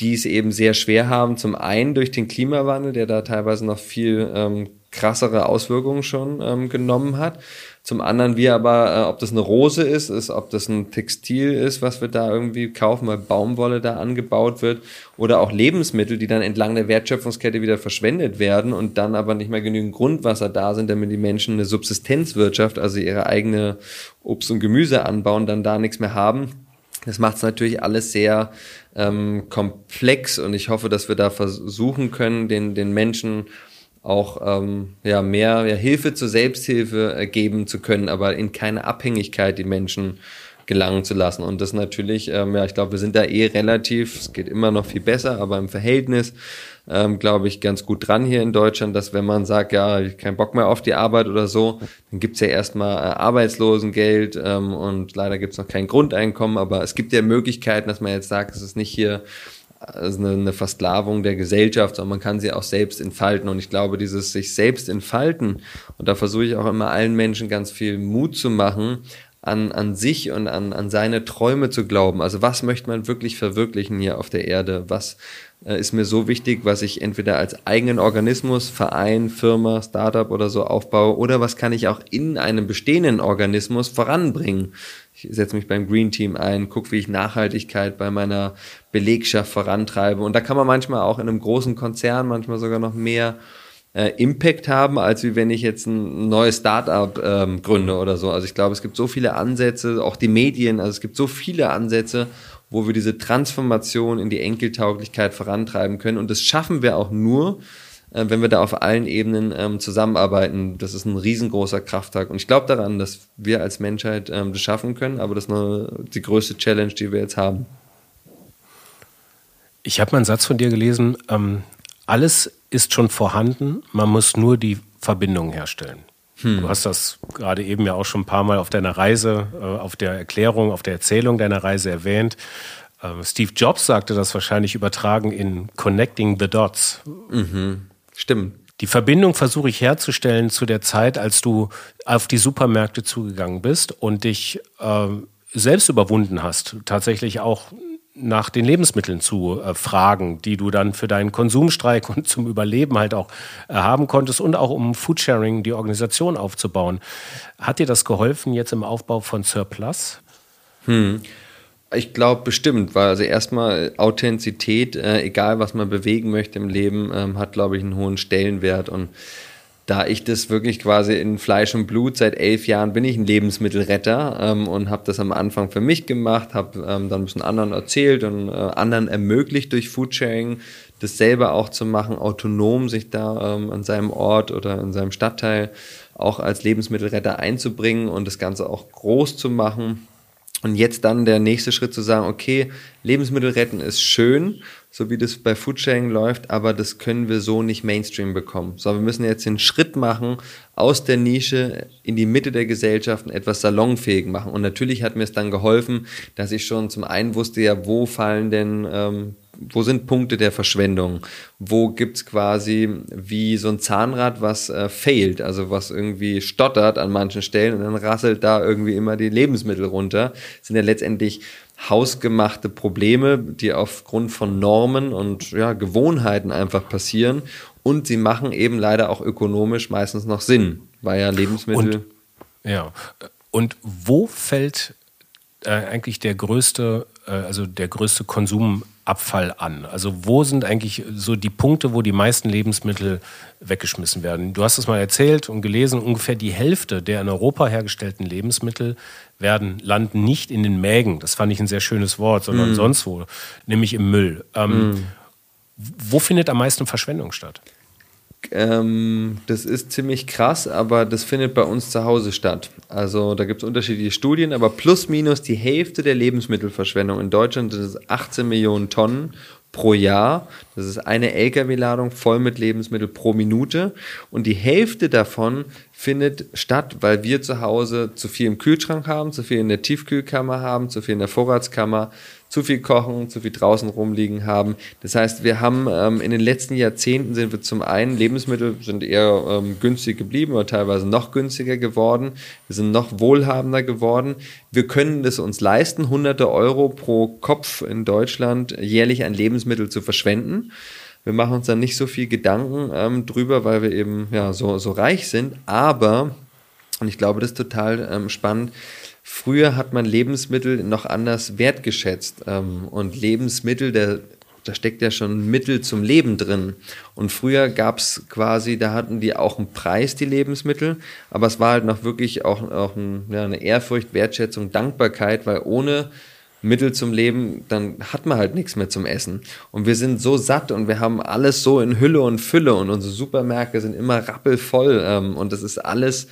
die es eben sehr schwer haben. Zum einen durch den Klimawandel, der da teilweise noch viel ähm, krassere Auswirkungen schon ähm, genommen hat. Zum anderen wir aber, äh, ob das eine Rose ist, ist, ob das ein Textil ist, was wir da irgendwie kaufen, weil Baumwolle da angebaut wird, oder auch Lebensmittel, die dann entlang der Wertschöpfungskette wieder verschwendet werden und dann aber nicht mehr genügend Grundwasser da sind, damit die Menschen eine Subsistenzwirtschaft, also ihre eigene Obst und Gemüse anbauen, dann da nichts mehr haben. Das macht es natürlich alles sehr ähm, komplex und ich hoffe, dass wir da versuchen können, den, den Menschen auch ähm, ja, mehr ja, Hilfe zur Selbsthilfe äh, geben zu können, aber in keine Abhängigkeit die Menschen gelangen zu lassen. Und das natürlich, ähm, ja, ich glaube, wir sind da eh relativ, es geht immer noch viel besser, aber im Verhältnis, ähm, glaube ich, ganz gut dran hier in Deutschland, dass wenn man sagt, ja, ich keinen Bock mehr auf die Arbeit oder so, dann gibt's ja erstmal äh, Arbeitslosengeld ähm, und leider gibt's noch kein Grundeinkommen, aber es gibt ja Möglichkeiten, dass man jetzt sagt, es ist nicht hier also eine, eine Versklavung der Gesellschaft, sondern man kann sie auch selbst entfalten. Und ich glaube, dieses sich selbst entfalten, und da versuche ich auch immer allen Menschen ganz viel Mut zu machen, an, an sich und an, an seine Träume zu glauben. Also was möchte man wirklich verwirklichen hier auf der Erde? Was äh, ist mir so wichtig, was ich entweder als eigenen Organismus, Verein, Firma, Startup oder so aufbaue oder was kann ich auch in einem bestehenden Organismus voranbringen? Ich setze mich beim Green Team ein, gucke, wie ich Nachhaltigkeit bei meiner Belegschaft vorantreibe. Und da kann man manchmal auch in einem großen Konzern manchmal sogar noch mehr äh, Impact haben, als wie wenn ich jetzt ein neues Startup ähm, gründe oder so. Also ich glaube, es gibt so viele Ansätze, auch die Medien, also es gibt so viele Ansätze, wo wir diese Transformation in die Enkeltauglichkeit vorantreiben können. Und das schaffen wir auch nur, äh, wenn wir da auf allen Ebenen ähm, zusammenarbeiten. Das ist ein riesengroßer Krafttag. Und ich glaube daran, dass wir als Menschheit ähm, das schaffen können, aber das ist nur die größte Challenge, die wir jetzt haben. Ich habe mal einen Satz von dir gelesen, ähm, alles ist schon vorhanden, man muss nur die Verbindung herstellen. Hm. Du hast das gerade eben ja auch schon ein paar Mal auf deiner Reise, äh, auf der Erklärung, auf der Erzählung deiner Reise erwähnt. Äh, Steve Jobs sagte das wahrscheinlich übertragen in Connecting the Dots. Mhm. Stimmt. Die Verbindung versuche ich herzustellen zu der Zeit, als du auf die Supermärkte zugegangen bist und dich äh, selbst überwunden hast, tatsächlich auch nach den Lebensmitteln zu äh, fragen, die du dann für deinen Konsumstreik und zum Überleben halt auch äh, haben konntest und auch um Foodsharing die Organisation aufzubauen. Hat dir das geholfen jetzt im Aufbau von Surplus? Hm. Ich glaube bestimmt, weil also erstmal Authentizität, äh, egal was man bewegen möchte im Leben, ähm, hat glaube ich einen hohen Stellenwert und da ich das wirklich quasi in Fleisch und Blut seit elf Jahren bin ich ein Lebensmittelretter ähm, und habe das am Anfang für mich gemacht, habe ähm, dann ein bisschen anderen erzählt und äh, anderen ermöglicht durch Foodsharing das selber auch zu machen, autonom sich da ähm, an seinem Ort oder in seinem Stadtteil auch als Lebensmittelretter einzubringen und das Ganze auch groß zu machen. Und jetzt dann der nächste Schritt zu sagen, okay, Lebensmittel retten ist schön, so wie das bei Foodsharing läuft, aber das können wir so nicht Mainstream bekommen. So, wir müssen jetzt den Schritt machen, aus der Nische in die Mitte der Gesellschaft und etwas salonfähig machen. Und natürlich hat mir es dann geholfen, dass ich schon zum einen wusste, ja, wo fallen denn, ähm, wo sind Punkte der Verschwendung? Wo gibt's quasi wie so ein Zahnrad, was äh, failt, also was irgendwie stottert an manchen Stellen und dann rasselt da irgendwie immer die Lebensmittel runter. Das sind ja letztendlich hausgemachte Probleme, die aufgrund von Normen und ja, Gewohnheiten einfach passieren. Und sie machen eben leider auch ökonomisch meistens noch Sinn, weil ja Lebensmittel. Und, ja. Und wo fällt äh, eigentlich der größte, äh, also der größte Konsumabfall an? Also wo sind eigentlich so die Punkte, wo die meisten Lebensmittel weggeschmissen werden? Du hast es mal erzählt und gelesen, ungefähr die Hälfte der in Europa hergestellten Lebensmittel werden, landen nicht in den Mägen. Das fand ich ein sehr schönes Wort, sondern mm. sonst wo, nämlich im Müll. Ähm, mm. Wo findet am meisten Verschwendung statt? Ähm, das ist ziemlich krass, aber das findet bei uns zu Hause statt. Also da gibt es unterschiedliche Studien, aber plus minus die Hälfte der Lebensmittelverschwendung in Deutschland das ist 18 Millionen Tonnen pro Jahr. Das ist eine Lkw-Ladung voll mit Lebensmitteln pro Minute. Und die Hälfte davon findet statt, weil wir zu Hause zu viel im Kühlschrank haben, zu viel in der Tiefkühlkammer haben, zu viel in der Vorratskammer, zu viel kochen, zu viel draußen rumliegen haben. Das heißt, wir haben ähm, in den letzten Jahrzehnten sind wir zum einen, Lebensmittel sind eher ähm, günstig geblieben oder teilweise noch günstiger geworden. Wir sind noch wohlhabender geworden. Wir können es uns leisten, hunderte Euro pro Kopf in Deutschland jährlich an Lebensmittel zu verschwenden. Wir machen uns dann nicht so viel Gedanken ähm, drüber, weil wir eben ja so, so reich sind. Aber, und ich glaube, das ist total ähm, spannend, Früher hat man Lebensmittel noch anders wertgeschätzt. Ähm, und Lebensmittel, der, da steckt ja schon Mittel zum Leben drin. Und früher gab es quasi, da hatten die auch einen Preis, die Lebensmittel, aber es war halt noch wirklich auch, auch ein, ja, eine Ehrfurcht, Wertschätzung, Dankbarkeit, weil ohne Mittel zum Leben, dann hat man halt nichts mehr zum Essen. Und wir sind so satt und wir haben alles so in Hülle und Fülle und unsere Supermärkte sind immer rappelvoll ähm, und das ist alles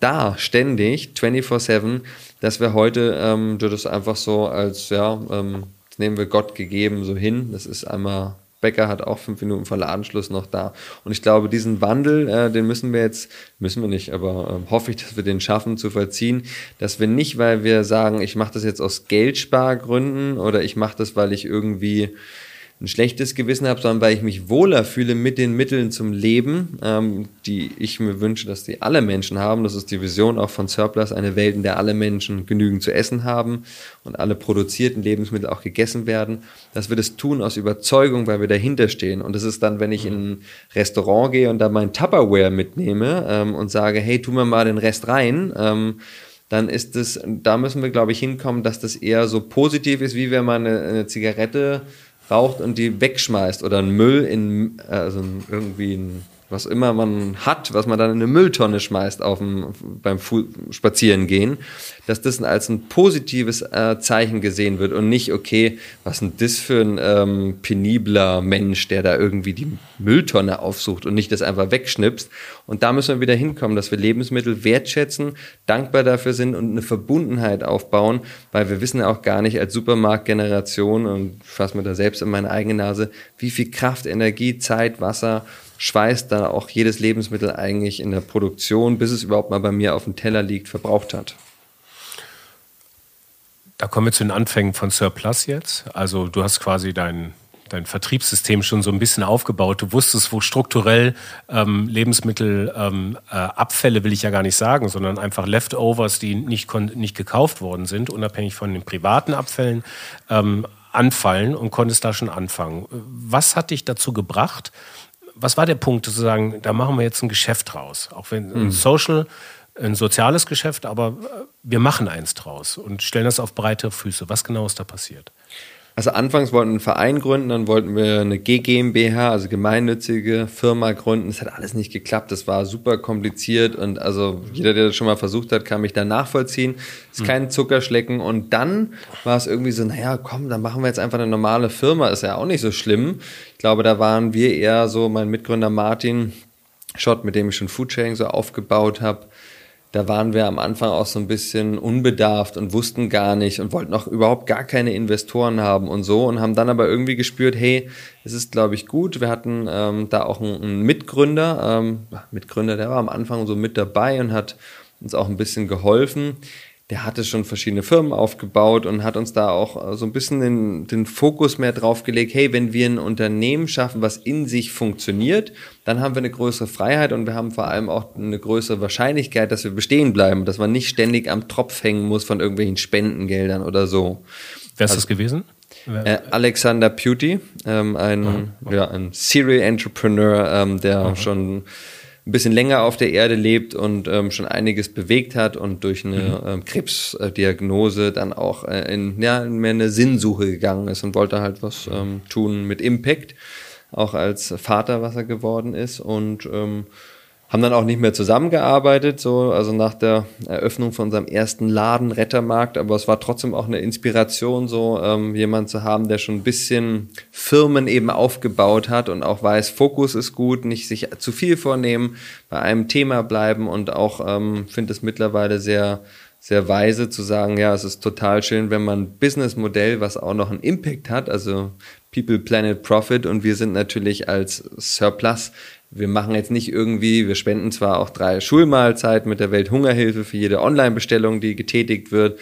da, ständig, 24-7, dass wir heute ähm, das einfach so als, ja, ähm, nehmen wir Gott gegeben so hin. Das ist einmal, Bäcker hat auch fünf Minuten vor Ladenschluss noch da. Und ich glaube, diesen Wandel, äh, den müssen wir jetzt, müssen wir nicht, aber äh, hoffe ich, dass wir den schaffen zu vollziehen, dass wir nicht, weil wir sagen, ich mache das jetzt aus Geldspargründen oder ich mache das, weil ich irgendwie ein schlechtes Gewissen habe, sondern weil ich mich wohler fühle mit den Mitteln zum Leben, ähm, die ich mir wünsche, dass die alle Menschen haben. Das ist die Vision auch von Surplus, eine Welt, in der alle Menschen genügend zu essen haben und alle produzierten Lebensmittel auch gegessen werden. Dass wir das tun aus Überzeugung, weil wir dahinter stehen. Und das ist dann, wenn ich in ein Restaurant gehe und da mein Tupperware mitnehme ähm, und sage, hey, tu mir mal den Rest rein. Ähm, dann ist es, da müssen wir, glaube ich, hinkommen, dass das eher so positiv ist, wie wenn man eine, eine Zigarette raucht und die wegschmeißt oder einen Müll in, also irgendwie ein was immer man hat, was man dann in eine Mülltonne schmeißt auf dem, beim Fu Spazierengehen, dass das als ein positives äh, Zeichen gesehen wird und nicht, okay, was ist das für ein ähm, penibler Mensch, der da irgendwie die Mülltonne aufsucht und nicht das einfach wegschnipst. Und da müssen wir wieder hinkommen, dass wir Lebensmittel wertschätzen, dankbar dafür sind und eine Verbundenheit aufbauen, weil wir wissen ja auch gar nicht als Supermarktgeneration und ich fasse mir da selbst in meine eigene Nase, wie viel Kraft, Energie, Zeit, Wasser, schweißt da auch jedes Lebensmittel eigentlich in der Produktion, bis es überhaupt mal bei mir auf dem Teller liegt, verbraucht hat. Da kommen wir zu den Anfängen von Surplus jetzt. Also du hast quasi dein, dein Vertriebssystem schon so ein bisschen aufgebaut. Du wusstest, wo strukturell ähm, Lebensmittelabfälle, ähm, äh, will ich ja gar nicht sagen, sondern einfach Leftovers, die nicht, nicht gekauft worden sind, unabhängig von den privaten Abfällen, ähm, anfallen und konntest da schon anfangen. Was hat dich dazu gebracht, was war der Punkt, zu sagen, da machen wir jetzt ein Geschäft draus? Auch wenn ein mhm. Social, ein soziales Geschäft, aber wir machen eins draus und stellen das auf breite Füße. Was genau ist da passiert? Also anfangs wollten wir einen Verein gründen, dann wollten wir eine GmbH, also gemeinnützige Firma gründen. Das hat alles nicht geklappt. Das war super kompliziert und also jeder, der das schon mal versucht hat, kann mich da nachvollziehen. Ist mhm. kein Zuckerschlecken. Und dann war es irgendwie so, naja, komm, dann machen wir jetzt einfach eine normale Firma. Ist ja auch nicht so schlimm. Ich glaube, da waren wir eher so, mein Mitgründer Martin Schott, mit dem ich schon Foodsharing so aufgebaut habe da waren wir am Anfang auch so ein bisschen unbedarft und wussten gar nicht und wollten auch überhaupt gar keine Investoren haben und so und haben dann aber irgendwie gespürt, hey, es ist, glaube ich, gut. Wir hatten ähm, da auch einen, einen Mitgründer, ähm, Mitgründer, der war am Anfang so mit dabei und hat uns auch ein bisschen geholfen der hatte schon verschiedene Firmen aufgebaut und hat uns da auch äh, so ein bisschen den, den Fokus mehr drauf gelegt, hey, wenn wir ein Unternehmen schaffen, was in sich funktioniert, dann haben wir eine größere Freiheit und wir haben vor allem auch eine größere Wahrscheinlichkeit, dass wir bestehen bleiben, dass man nicht ständig am Tropf hängen muss von irgendwelchen Spendengeldern oder so. Wer ist also, das gewesen? Äh, Alexander Puty, ähm, ein, mhm. ja, ein Serial Entrepreneur, ähm, der mhm. schon ein bisschen länger auf der Erde lebt und ähm, schon einiges bewegt hat und durch eine mhm. ähm, Krebsdiagnose dann auch äh, in ja, mehr eine Sinnsuche gegangen ist und wollte halt was ähm, tun mit Impact, auch als Vater, was er geworden ist und ähm, haben dann auch nicht mehr zusammengearbeitet, so, also nach der Eröffnung von unserem ersten Laden Rettermarkt, aber es war trotzdem auch eine Inspiration, so ähm, jemand zu haben, der schon ein bisschen Firmen eben aufgebaut hat und auch weiß, Fokus ist gut, nicht sich zu viel vornehmen, bei einem Thema bleiben und auch ähm, finde es mittlerweile sehr sehr weise zu sagen, ja, es ist total schön, wenn man ein Businessmodell, was auch noch einen Impact hat, also People, Planet, Profit. Und wir sind natürlich als Surplus wir machen jetzt nicht irgendwie, wir spenden zwar auch drei Schulmahlzeiten mit der Welthungerhilfe für jede Online-Bestellung, die getätigt wird.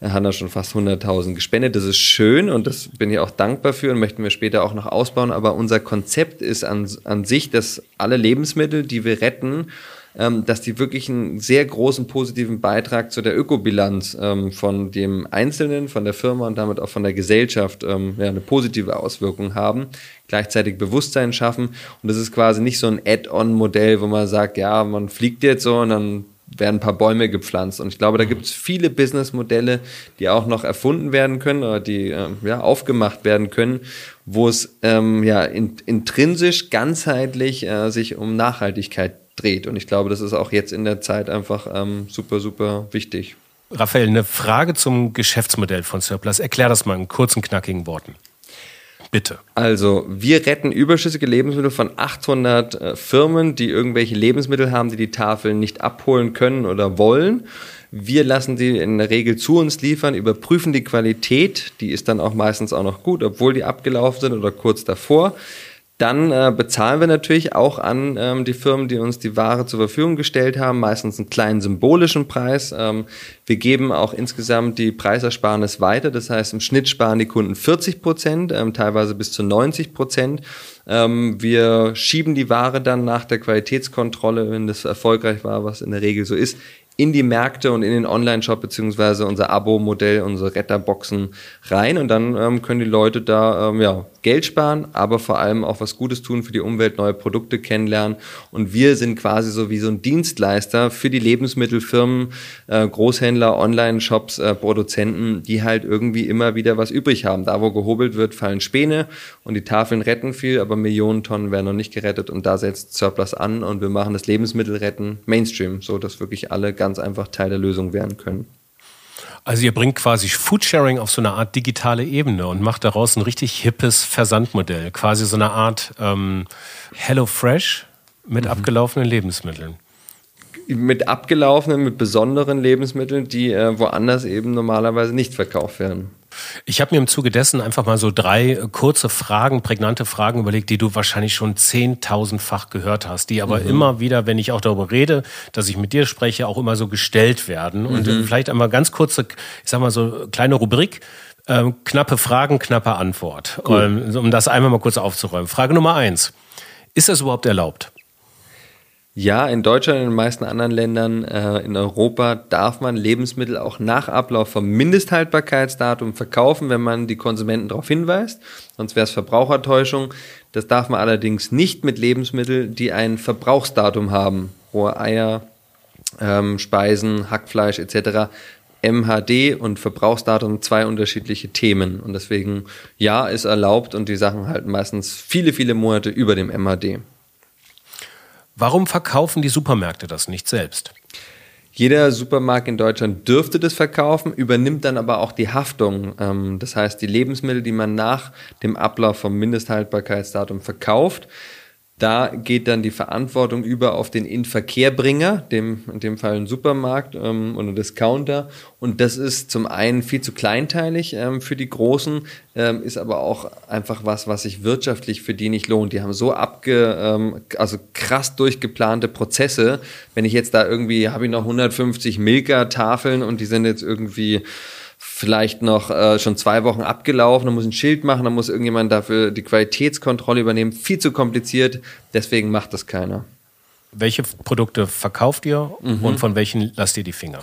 Da haben da schon fast 100.000 gespendet. Das ist schön und das bin ich auch dankbar für und möchten wir später auch noch ausbauen. Aber unser Konzept ist an, an sich, dass alle Lebensmittel, die wir retten, dass die wirklich einen sehr großen positiven Beitrag zu der Ökobilanz ähm, von dem Einzelnen, von der Firma und damit auch von der Gesellschaft ähm, eine positive Auswirkung haben, gleichzeitig Bewusstsein schaffen. Und das ist quasi nicht so ein Add-on-Modell, wo man sagt, ja, man fliegt jetzt so und dann werden ein paar Bäume gepflanzt. Und ich glaube, da gibt es viele Businessmodelle, die auch noch erfunden werden können oder die ähm, ja, aufgemacht werden können, wo es ähm, ja in, intrinsisch, ganzheitlich äh, sich um Nachhaltigkeit dreht. Und ich glaube, das ist auch jetzt in der Zeit einfach ähm, super, super wichtig. Raphael, eine Frage zum Geschäftsmodell von Surplus. Erklär das mal in kurzen, knackigen Worten. Bitte. Also, wir retten überschüssige Lebensmittel von 800 äh, Firmen, die irgendwelche Lebensmittel haben, die die Tafeln nicht abholen können oder wollen. Wir lassen die in der Regel zu uns liefern, überprüfen die Qualität, die ist dann auch meistens auch noch gut, obwohl die abgelaufen sind oder kurz davor. Dann äh, bezahlen wir natürlich auch an ähm, die Firmen, die uns die Ware zur Verfügung gestellt haben, meistens einen kleinen symbolischen Preis. Ähm, wir geben auch insgesamt die Preisersparnis weiter. Das heißt, im Schnitt sparen die Kunden 40 Prozent, ähm, teilweise bis zu 90 Prozent. Ähm, wir schieben die Ware dann nach der Qualitätskontrolle, wenn das erfolgreich war, was in der Regel so ist, in die Märkte und in den Online-Shop beziehungsweise unser Abo-Modell, unsere Retterboxen rein und dann ähm, können die Leute da ähm, ja, Geld sparen, aber vor allem auch was Gutes tun für die Umwelt, neue Produkte kennenlernen und wir sind quasi so wie so ein Dienstleister für die Lebensmittelfirmen, äh, Großhändler, Online-Shops, äh, Produzenten, die halt irgendwie immer wieder was übrig haben. Da, wo gehobelt wird, fallen Späne und die Tafeln retten viel, aber Millionen Tonnen werden noch nicht gerettet und da setzt Surplus an und wir machen das Lebensmittelretten Mainstream, so dass wirklich alle ganz ganz einfach Teil der Lösung werden können. Also ihr bringt quasi Foodsharing auf so eine Art digitale Ebene und macht daraus ein richtig hippes Versandmodell. Quasi so eine Art ähm, Hello Fresh mit mhm. abgelaufenen Lebensmitteln. Mit abgelaufenen, mit besonderen Lebensmitteln, die äh, woanders eben normalerweise nicht verkauft werden. Ich habe mir im Zuge dessen einfach mal so drei kurze Fragen, prägnante Fragen überlegt, die du wahrscheinlich schon zehntausendfach gehört hast, die aber mhm. immer wieder, wenn ich auch darüber rede, dass ich mit dir spreche, auch immer so gestellt werden. Und mhm. vielleicht einmal ganz kurze, ich sag mal so kleine Rubrik. Ähm, knappe Fragen, knappe Antwort. Cool. Um, um das einmal mal kurz aufzuräumen. Frage Nummer eins. Ist das überhaupt erlaubt? Ja, in Deutschland und in den meisten anderen Ländern äh, in Europa darf man Lebensmittel auch nach Ablauf vom Mindesthaltbarkeitsdatum verkaufen, wenn man die Konsumenten darauf hinweist. Sonst wäre es Verbrauchertäuschung. Das darf man allerdings nicht mit Lebensmitteln, die ein Verbrauchsdatum haben. Rohe Eier, ähm, Speisen, Hackfleisch etc MHD und Verbrauchsdatum zwei unterschiedliche Themen. Und deswegen, ja, ist erlaubt und die Sachen halten meistens viele, viele Monate über dem MHD. Warum verkaufen die Supermärkte das nicht selbst? Jeder Supermarkt in Deutschland dürfte das verkaufen, übernimmt dann aber auch die Haftung. Ähm, das heißt, die Lebensmittel, die man nach dem Ablauf vom Mindesthaltbarkeitsdatum verkauft, da geht dann die Verantwortung über auf den Inverkehrbringer, dem, in dem Fall ein Supermarkt ähm, oder Discounter. Und das ist zum einen viel zu kleinteilig ähm, für die Großen, ähm, ist aber auch einfach was, was sich wirtschaftlich für die nicht lohnt. Die haben so abge, ähm, also krass durchgeplante Prozesse. Wenn ich jetzt da irgendwie, habe ich noch 150 Milka-Tafeln und die sind jetzt irgendwie vielleicht noch äh, schon zwei Wochen abgelaufen, dann muss ein Schild machen, dann muss irgendjemand dafür die Qualitätskontrolle übernehmen. Viel zu kompliziert, deswegen macht das keiner. Welche Produkte verkauft ihr mhm. und von welchen lasst ihr die Finger?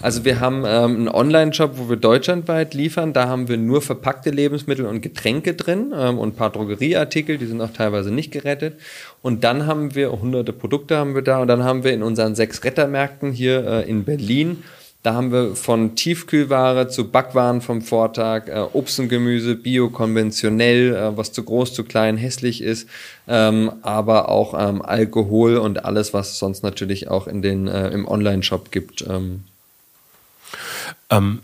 Also wir haben ähm, einen Online-Shop, wo wir deutschlandweit liefern. Da haben wir nur verpackte Lebensmittel und Getränke drin ähm, und ein paar Drogerieartikel, die sind auch teilweise nicht gerettet. Und dann haben wir hunderte Produkte haben wir da und dann haben wir in unseren sechs Rettermärkten hier äh, in Berlin da haben wir von Tiefkühlware zu Backwaren vom Vortag, äh, Obst und Gemüse, bio, konventionell, äh, was zu groß, zu klein, hässlich ist, ähm, aber auch ähm, Alkohol und alles, was es sonst natürlich auch in den, äh, im Online-Shop gibt. Ähm. Ähm,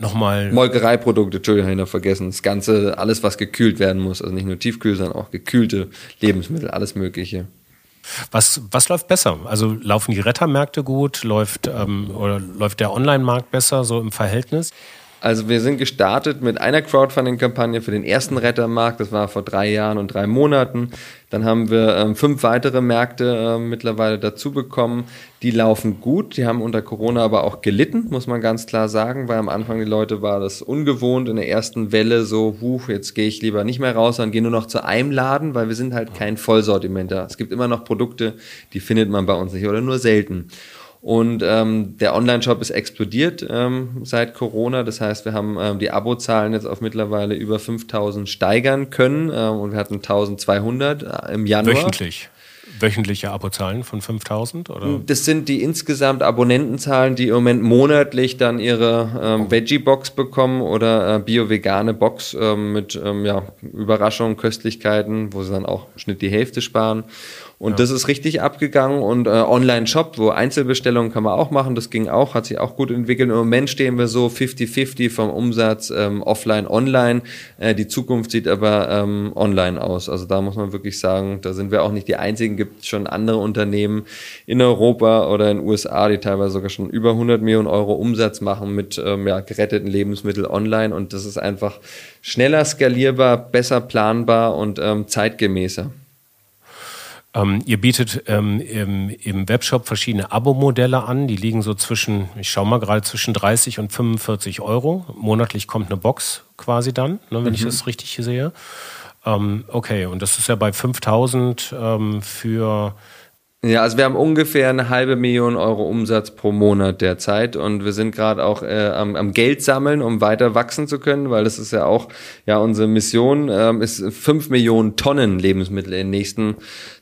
Nochmal. Molkereiprodukte, Entschuldigung, habe ich noch vergessen. Das Ganze, alles, was gekühlt werden muss. Also nicht nur Tiefkühl, sondern auch gekühlte Lebensmittel, alles Mögliche. Was, was läuft besser? Also laufen die Rettermärkte gut? Läuft, ähm, oder läuft der Online-Markt besser, so im Verhältnis? Also wir sind gestartet mit einer Crowdfunding-Kampagne für den ersten Rettermarkt. Das war vor drei Jahren und drei Monaten. Dann haben wir ähm, fünf weitere Märkte äh, mittlerweile dazu bekommen. Die laufen gut. Die haben unter Corona aber auch gelitten, muss man ganz klar sagen, weil am Anfang die Leute war das ungewohnt in der ersten Welle so, huh, jetzt gehe ich lieber nicht mehr raus, sondern gehe nur noch zu einem Laden, weil wir sind halt kein Vollsortiment da. Es gibt immer noch Produkte, die findet man bei uns nicht oder nur selten. Und ähm, der Online-Shop ist explodiert ähm, seit Corona. Das heißt, wir haben ähm, die Abozahlen jetzt auf mittlerweile über 5000 steigern können ähm, und wir hatten 1200 äh, im Januar. Wöchentlich? Wöchentliche Abozahlen von 5000? Oder? Das sind die insgesamt Abonnentenzahlen, die im Moment monatlich dann ihre ähm, oh. Veggie-Box bekommen oder äh, bio-vegane Box ähm, mit ähm, ja, Überraschungen, Köstlichkeiten, wo sie dann auch Schnitt die Hälfte sparen. Und ja. das ist richtig abgegangen und äh, Online-Shop, wo Einzelbestellungen kann man auch machen, das ging auch, hat sich auch gut entwickelt. Im Moment stehen wir so 50-50 vom Umsatz ähm, offline, online. Äh, die Zukunft sieht aber ähm, online aus. Also da muss man wirklich sagen, da sind wir auch nicht die einzigen, gibt schon andere Unternehmen in Europa oder in den USA, die teilweise sogar schon über 100 Millionen Euro Umsatz machen mit ähm, ja, geretteten Lebensmitteln online und das ist einfach schneller skalierbar, besser planbar und ähm, zeitgemäßer. Ähm, ihr bietet ähm, im, im, Webshop verschiedene Abo-Modelle an. Die liegen so zwischen, ich schaue mal gerade, zwischen 30 und 45 Euro. Monatlich kommt eine Box quasi dann, ne, wenn mhm. ich das richtig sehe. Ähm, okay, und das ist ja bei 5000 ähm, für ja, also wir haben ungefähr eine halbe Million Euro Umsatz pro Monat derzeit. Und wir sind gerade auch äh, am, am, Geld sammeln, um weiter wachsen zu können, weil das ist ja auch ja unsere Mission ähm, ist fünf Millionen Tonnen Lebensmittel in den nächsten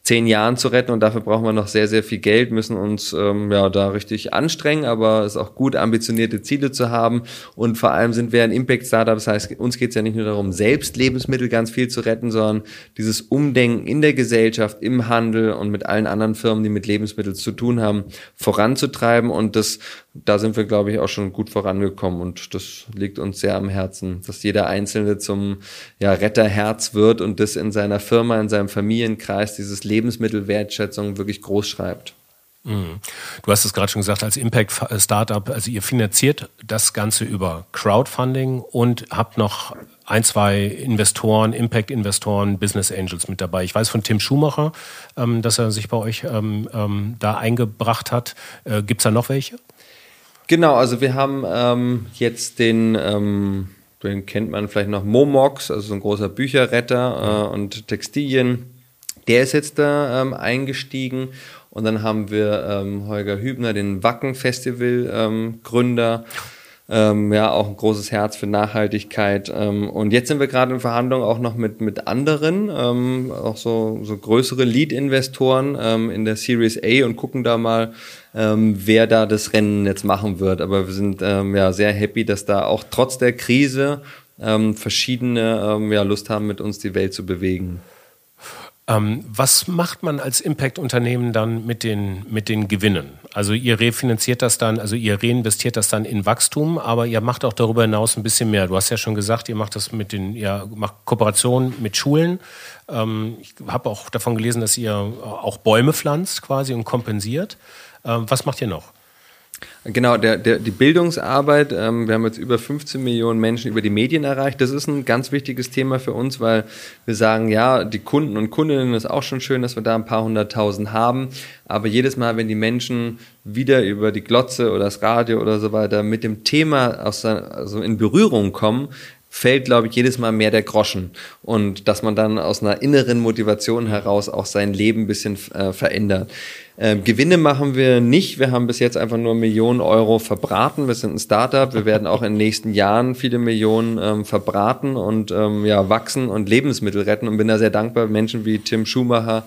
zehn Jahren zu retten und dafür brauchen wir noch sehr, sehr viel Geld, müssen uns ähm, ja da richtig anstrengen, aber es ist auch gut, ambitionierte Ziele zu haben. Und vor allem sind wir ein Impact-Startup, das heißt, uns geht es ja nicht nur darum, selbst Lebensmittel ganz viel zu retten, sondern dieses Umdenken in der Gesellschaft, im Handel und mit allen anderen Firmen, die mit Lebensmitteln zu tun haben, voranzutreiben. Und das da sind wir, glaube ich, auch schon gut vorangekommen. Und das liegt uns sehr am Herzen, dass jeder Einzelne zum ja, Retterherz wird und das in seiner Firma, in seinem Familienkreis, dieses Lebensmittelwertschätzung wirklich groß schreibt. Mhm. Du hast es gerade schon gesagt, als Impact-Startup, also ihr finanziert das Ganze über Crowdfunding und habt noch ein, zwei Investoren, Impact-Investoren, Business Angels mit dabei. Ich weiß von Tim Schumacher, ähm, dass er sich bei euch ähm, ähm, da eingebracht hat. Äh, Gibt es da noch welche? Genau, also wir haben jetzt den, den kennt man vielleicht noch, Momox, also so ein großer Bücherretter äh, und Textilien. Der ist jetzt da ähm, eingestiegen. Und dann haben wir ähm, Holger Hübner, den Wacken Festival ähm, Gründer. ähm, ja auch ein großes Herz für Nachhaltigkeit. Ähm, und jetzt sind wir gerade in Verhandlungen auch noch mit, mit anderen, ähm, auch so, so größere Lead-Investoren ähm, in der Series A und gucken da mal, ähm, wer da das Rennen jetzt machen wird. Aber wir sind ähm, ja sehr happy, dass da auch trotz der Krise ähm, verschiedene ähm, ja, Lust haben, mit uns die Welt zu bewegen. Ähm, was macht man als Impact-Unternehmen dann mit den, mit den Gewinnen? Also ihr refinanziert das dann, also ihr reinvestiert das dann in Wachstum, aber ihr macht auch darüber hinaus ein bisschen mehr. Du hast ja schon gesagt, ihr macht das mit den, ihr macht Kooperationen mit Schulen. Ähm, ich habe auch davon gelesen, dass ihr auch Bäume pflanzt quasi und kompensiert. Ähm, was macht ihr noch? Genau, der, der, die Bildungsarbeit, ähm, wir haben jetzt über 15 Millionen Menschen über die Medien erreicht. Das ist ein ganz wichtiges Thema für uns, weil wir sagen, ja, die Kunden und Kundinnen ist auch schon schön, dass wir da ein paar hunderttausend haben. Aber jedes Mal, wenn die Menschen wieder über die Glotze oder das Radio oder so weiter mit dem Thema aus, also in Berührung kommen, fällt, glaube ich, jedes Mal mehr der Groschen. Und dass man dann aus einer inneren Motivation heraus auch sein Leben ein bisschen äh, verändert. Äh, Gewinne machen wir nicht. Wir haben bis jetzt einfach nur Millionen Euro verbraten. Wir sind ein Startup. Wir werden auch in den nächsten Jahren viele Millionen ähm, verbraten und ähm, ja, wachsen und Lebensmittel retten. Und bin da sehr dankbar, Menschen wie Tim Schumacher,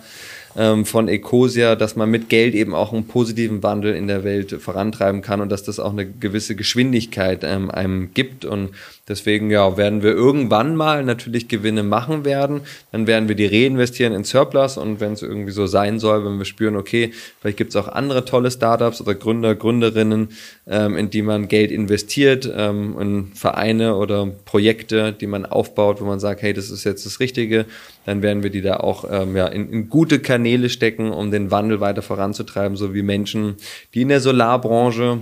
ähm, von Ecosia, dass man mit Geld eben auch einen positiven Wandel in der Welt vorantreiben kann und dass das auch eine gewisse Geschwindigkeit ähm, einem gibt. Und deswegen ja, werden wir irgendwann mal natürlich Gewinne machen werden. Dann werden wir die reinvestieren in Surplus und wenn es irgendwie so sein soll, wenn wir spüren, okay, vielleicht gibt es auch andere tolle Startups oder Gründer, Gründerinnen, ähm, in die man Geld investiert, ähm, in Vereine oder Projekte, die man aufbaut, wo man sagt, hey, das ist jetzt das Richtige, dann werden wir die da auch ähm, ja, in, in gute Kanäle stecken, um den Wandel weiter voranzutreiben, so wie Menschen, die in der Solarbranche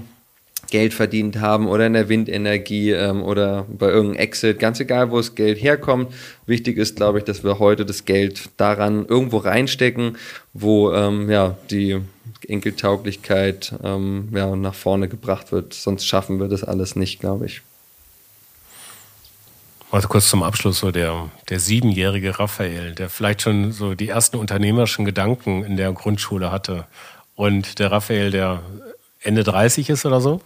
Geld verdient haben oder in der Windenergie ähm, oder bei irgendeinem Exit, ganz egal, wo das Geld herkommt. Wichtig ist, glaube ich, dass wir heute das Geld daran irgendwo reinstecken, wo ähm, ja, die Enkeltauglichkeit ähm, ja, nach vorne gebracht wird. Sonst schaffen wir das alles nicht, glaube ich. Also kurz zum Abschluss so der, der siebenjährige Raphael, der vielleicht schon so die ersten unternehmerischen Gedanken in der Grundschule hatte. Und der Raphael, der Ende 30 ist oder so.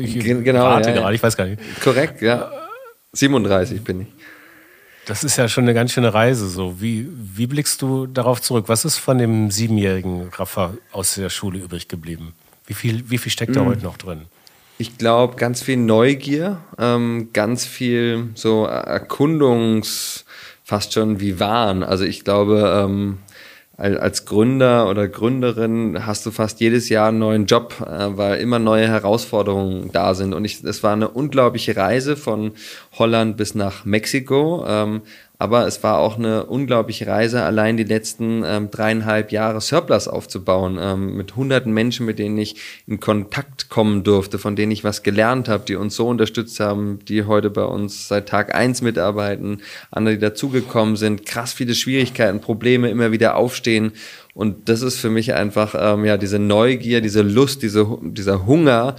Ich genau, rate ja, gerade, ich weiß gar nicht. Korrekt, ja. 37 bin ich. Das ist ja schon eine ganz schöne Reise. So, wie, wie blickst du darauf zurück? Was ist von dem siebenjährigen Rafa aus der Schule übrig geblieben? Wie viel, wie viel steckt da mhm. heute noch drin? Ich glaube, ganz viel Neugier, ähm, ganz viel so Erkundungs, fast schon wie Wahn. Also ich glaube, ähm, als Gründer oder Gründerin hast du fast jedes Jahr einen neuen Job, äh, weil immer neue Herausforderungen da sind. Und ich, es war eine unglaubliche Reise von Holland bis nach Mexiko. Aber es war auch eine unglaubliche Reise, allein die letzten ähm, dreieinhalb Jahre Surplus aufzubauen, ähm, mit hunderten Menschen, mit denen ich in Kontakt kommen durfte, von denen ich was gelernt habe, die uns so unterstützt haben, die heute bei uns seit Tag eins mitarbeiten, andere, die dazugekommen sind, krass viele Schwierigkeiten, Probleme immer wieder aufstehen. Und das ist für mich einfach ähm, ja diese Neugier, diese Lust, diese, dieser Hunger,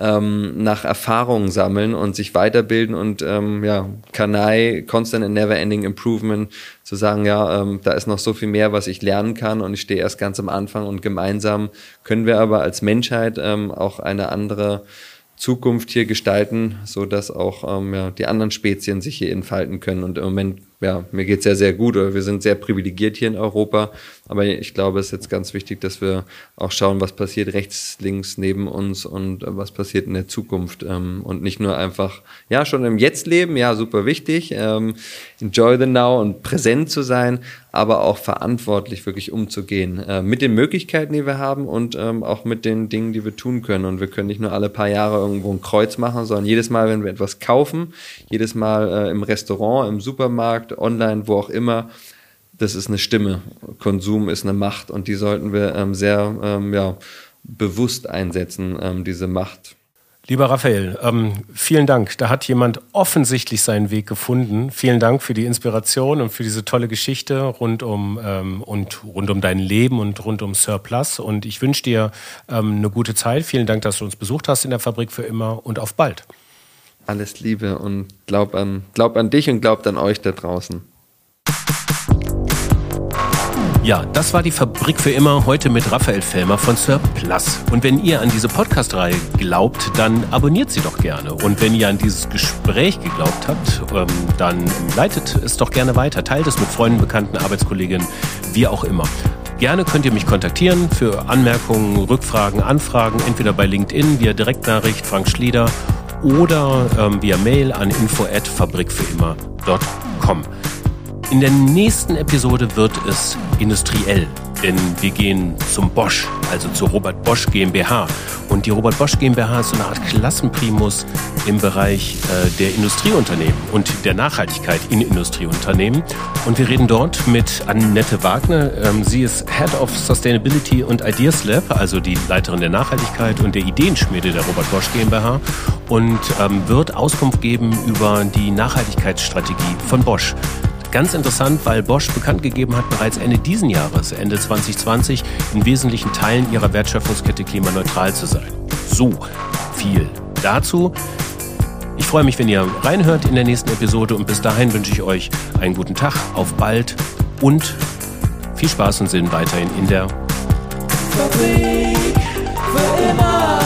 ähm, nach Erfahrungen sammeln und sich weiterbilden und ähm, ja, Kanai, Constant and Never Ending Improvement, zu sagen, ja, ähm, da ist noch so viel mehr, was ich lernen kann und ich stehe erst ganz am Anfang und gemeinsam können wir aber als Menschheit ähm, auch eine andere Zukunft hier gestalten, so dass auch ähm, ja, die anderen Spezien sich hier entfalten können. Und im Moment ja, mir geht's ja sehr gut. Wir sind sehr privilegiert hier in Europa. Aber ich glaube, es ist jetzt ganz wichtig, dass wir auch schauen, was passiert rechts, links, neben uns und äh, was passiert in der Zukunft. Ähm, und nicht nur einfach, ja, schon im Jetzt leben, ja, super wichtig. Ähm, enjoy the now und präsent zu sein, aber auch verantwortlich wirklich umzugehen äh, mit den Möglichkeiten, die wir haben und ähm, auch mit den Dingen, die wir tun können. Und wir können nicht nur alle paar Jahre irgendwo ein Kreuz machen, sondern jedes Mal, wenn wir etwas kaufen, jedes Mal äh, im Restaurant, im Supermarkt, online, wo auch immer. Das ist eine Stimme. Konsum ist eine Macht und die sollten wir ähm, sehr ähm, ja, bewusst einsetzen, ähm, diese Macht. Lieber Raphael, ähm, vielen Dank. Da hat jemand offensichtlich seinen Weg gefunden. Vielen Dank für die Inspiration und für diese tolle Geschichte rund um, ähm, und rund um dein Leben und rund um Surplus. Und ich wünsche dir ähm, eine gute Zeit. Vielen Dank, dass du uns besucht hast in der Fabrik für immer und auf bald. Alles Liebe und glaub an, glaub an dich und glaubt an euch da draußen. Ja, das war die Fabrik für immer heute mit Raphael Fellmer von Sir Plus. Und wenn ihr an diese Podcast-Reihe glaubt, dann abonniert sie doch gerne. Und wenn ihr an dieses Gespräch geglaubt habt, ähm, dann leitet es doch gerne weiter. Teilt es mit Freunden, Bekannten, Arbeitskolleginnen, wie auch immer. Gerne könnt ihr mich kontaktieren für Anmerkungen, Rückfragen, Anfragen, entweder bei LinkedIn via Direktnachricht Frank Schlieder oder ähm, via Mail an info@fabrikfürimmer.com. In der nächsten Episode wird es industriell, denn wir gehen zum Bosch, also zur Robert Bosch GmbH. Und die Robert Bosch GmbH ist so eine Art Klassenprimus im Bereich äh, der Industrieunternehmen und der Nachhaltigkeit in Industrieunternehmen. Und wir reden dort mit Annette Wagner. Ähm, sie ist Head of Sustainability und Ideas Lab, also die Leiterin der Nachhaltigkeit und der Ideenschmiede der Robert Bosch GmbH und ähm, wird Auskunft geben über die Nachhaltigkeitsstrategie von Bosch. Ganz interessant, weil Bosch bekannt gegeben hat, bereits Ende diesen Jahres, Ende 2020, in wesentlichen Teilen ihrer Wertschöpfungskette klimaneutral zu sein. So viel dazu. Ich freue mich, wenn ihr reinhört in der nächsten Episode und bis dahin wünsche ich euch einen guten Tag, auf bald und viel Spaß und Sinn weiterhin in der Fabrik für immer.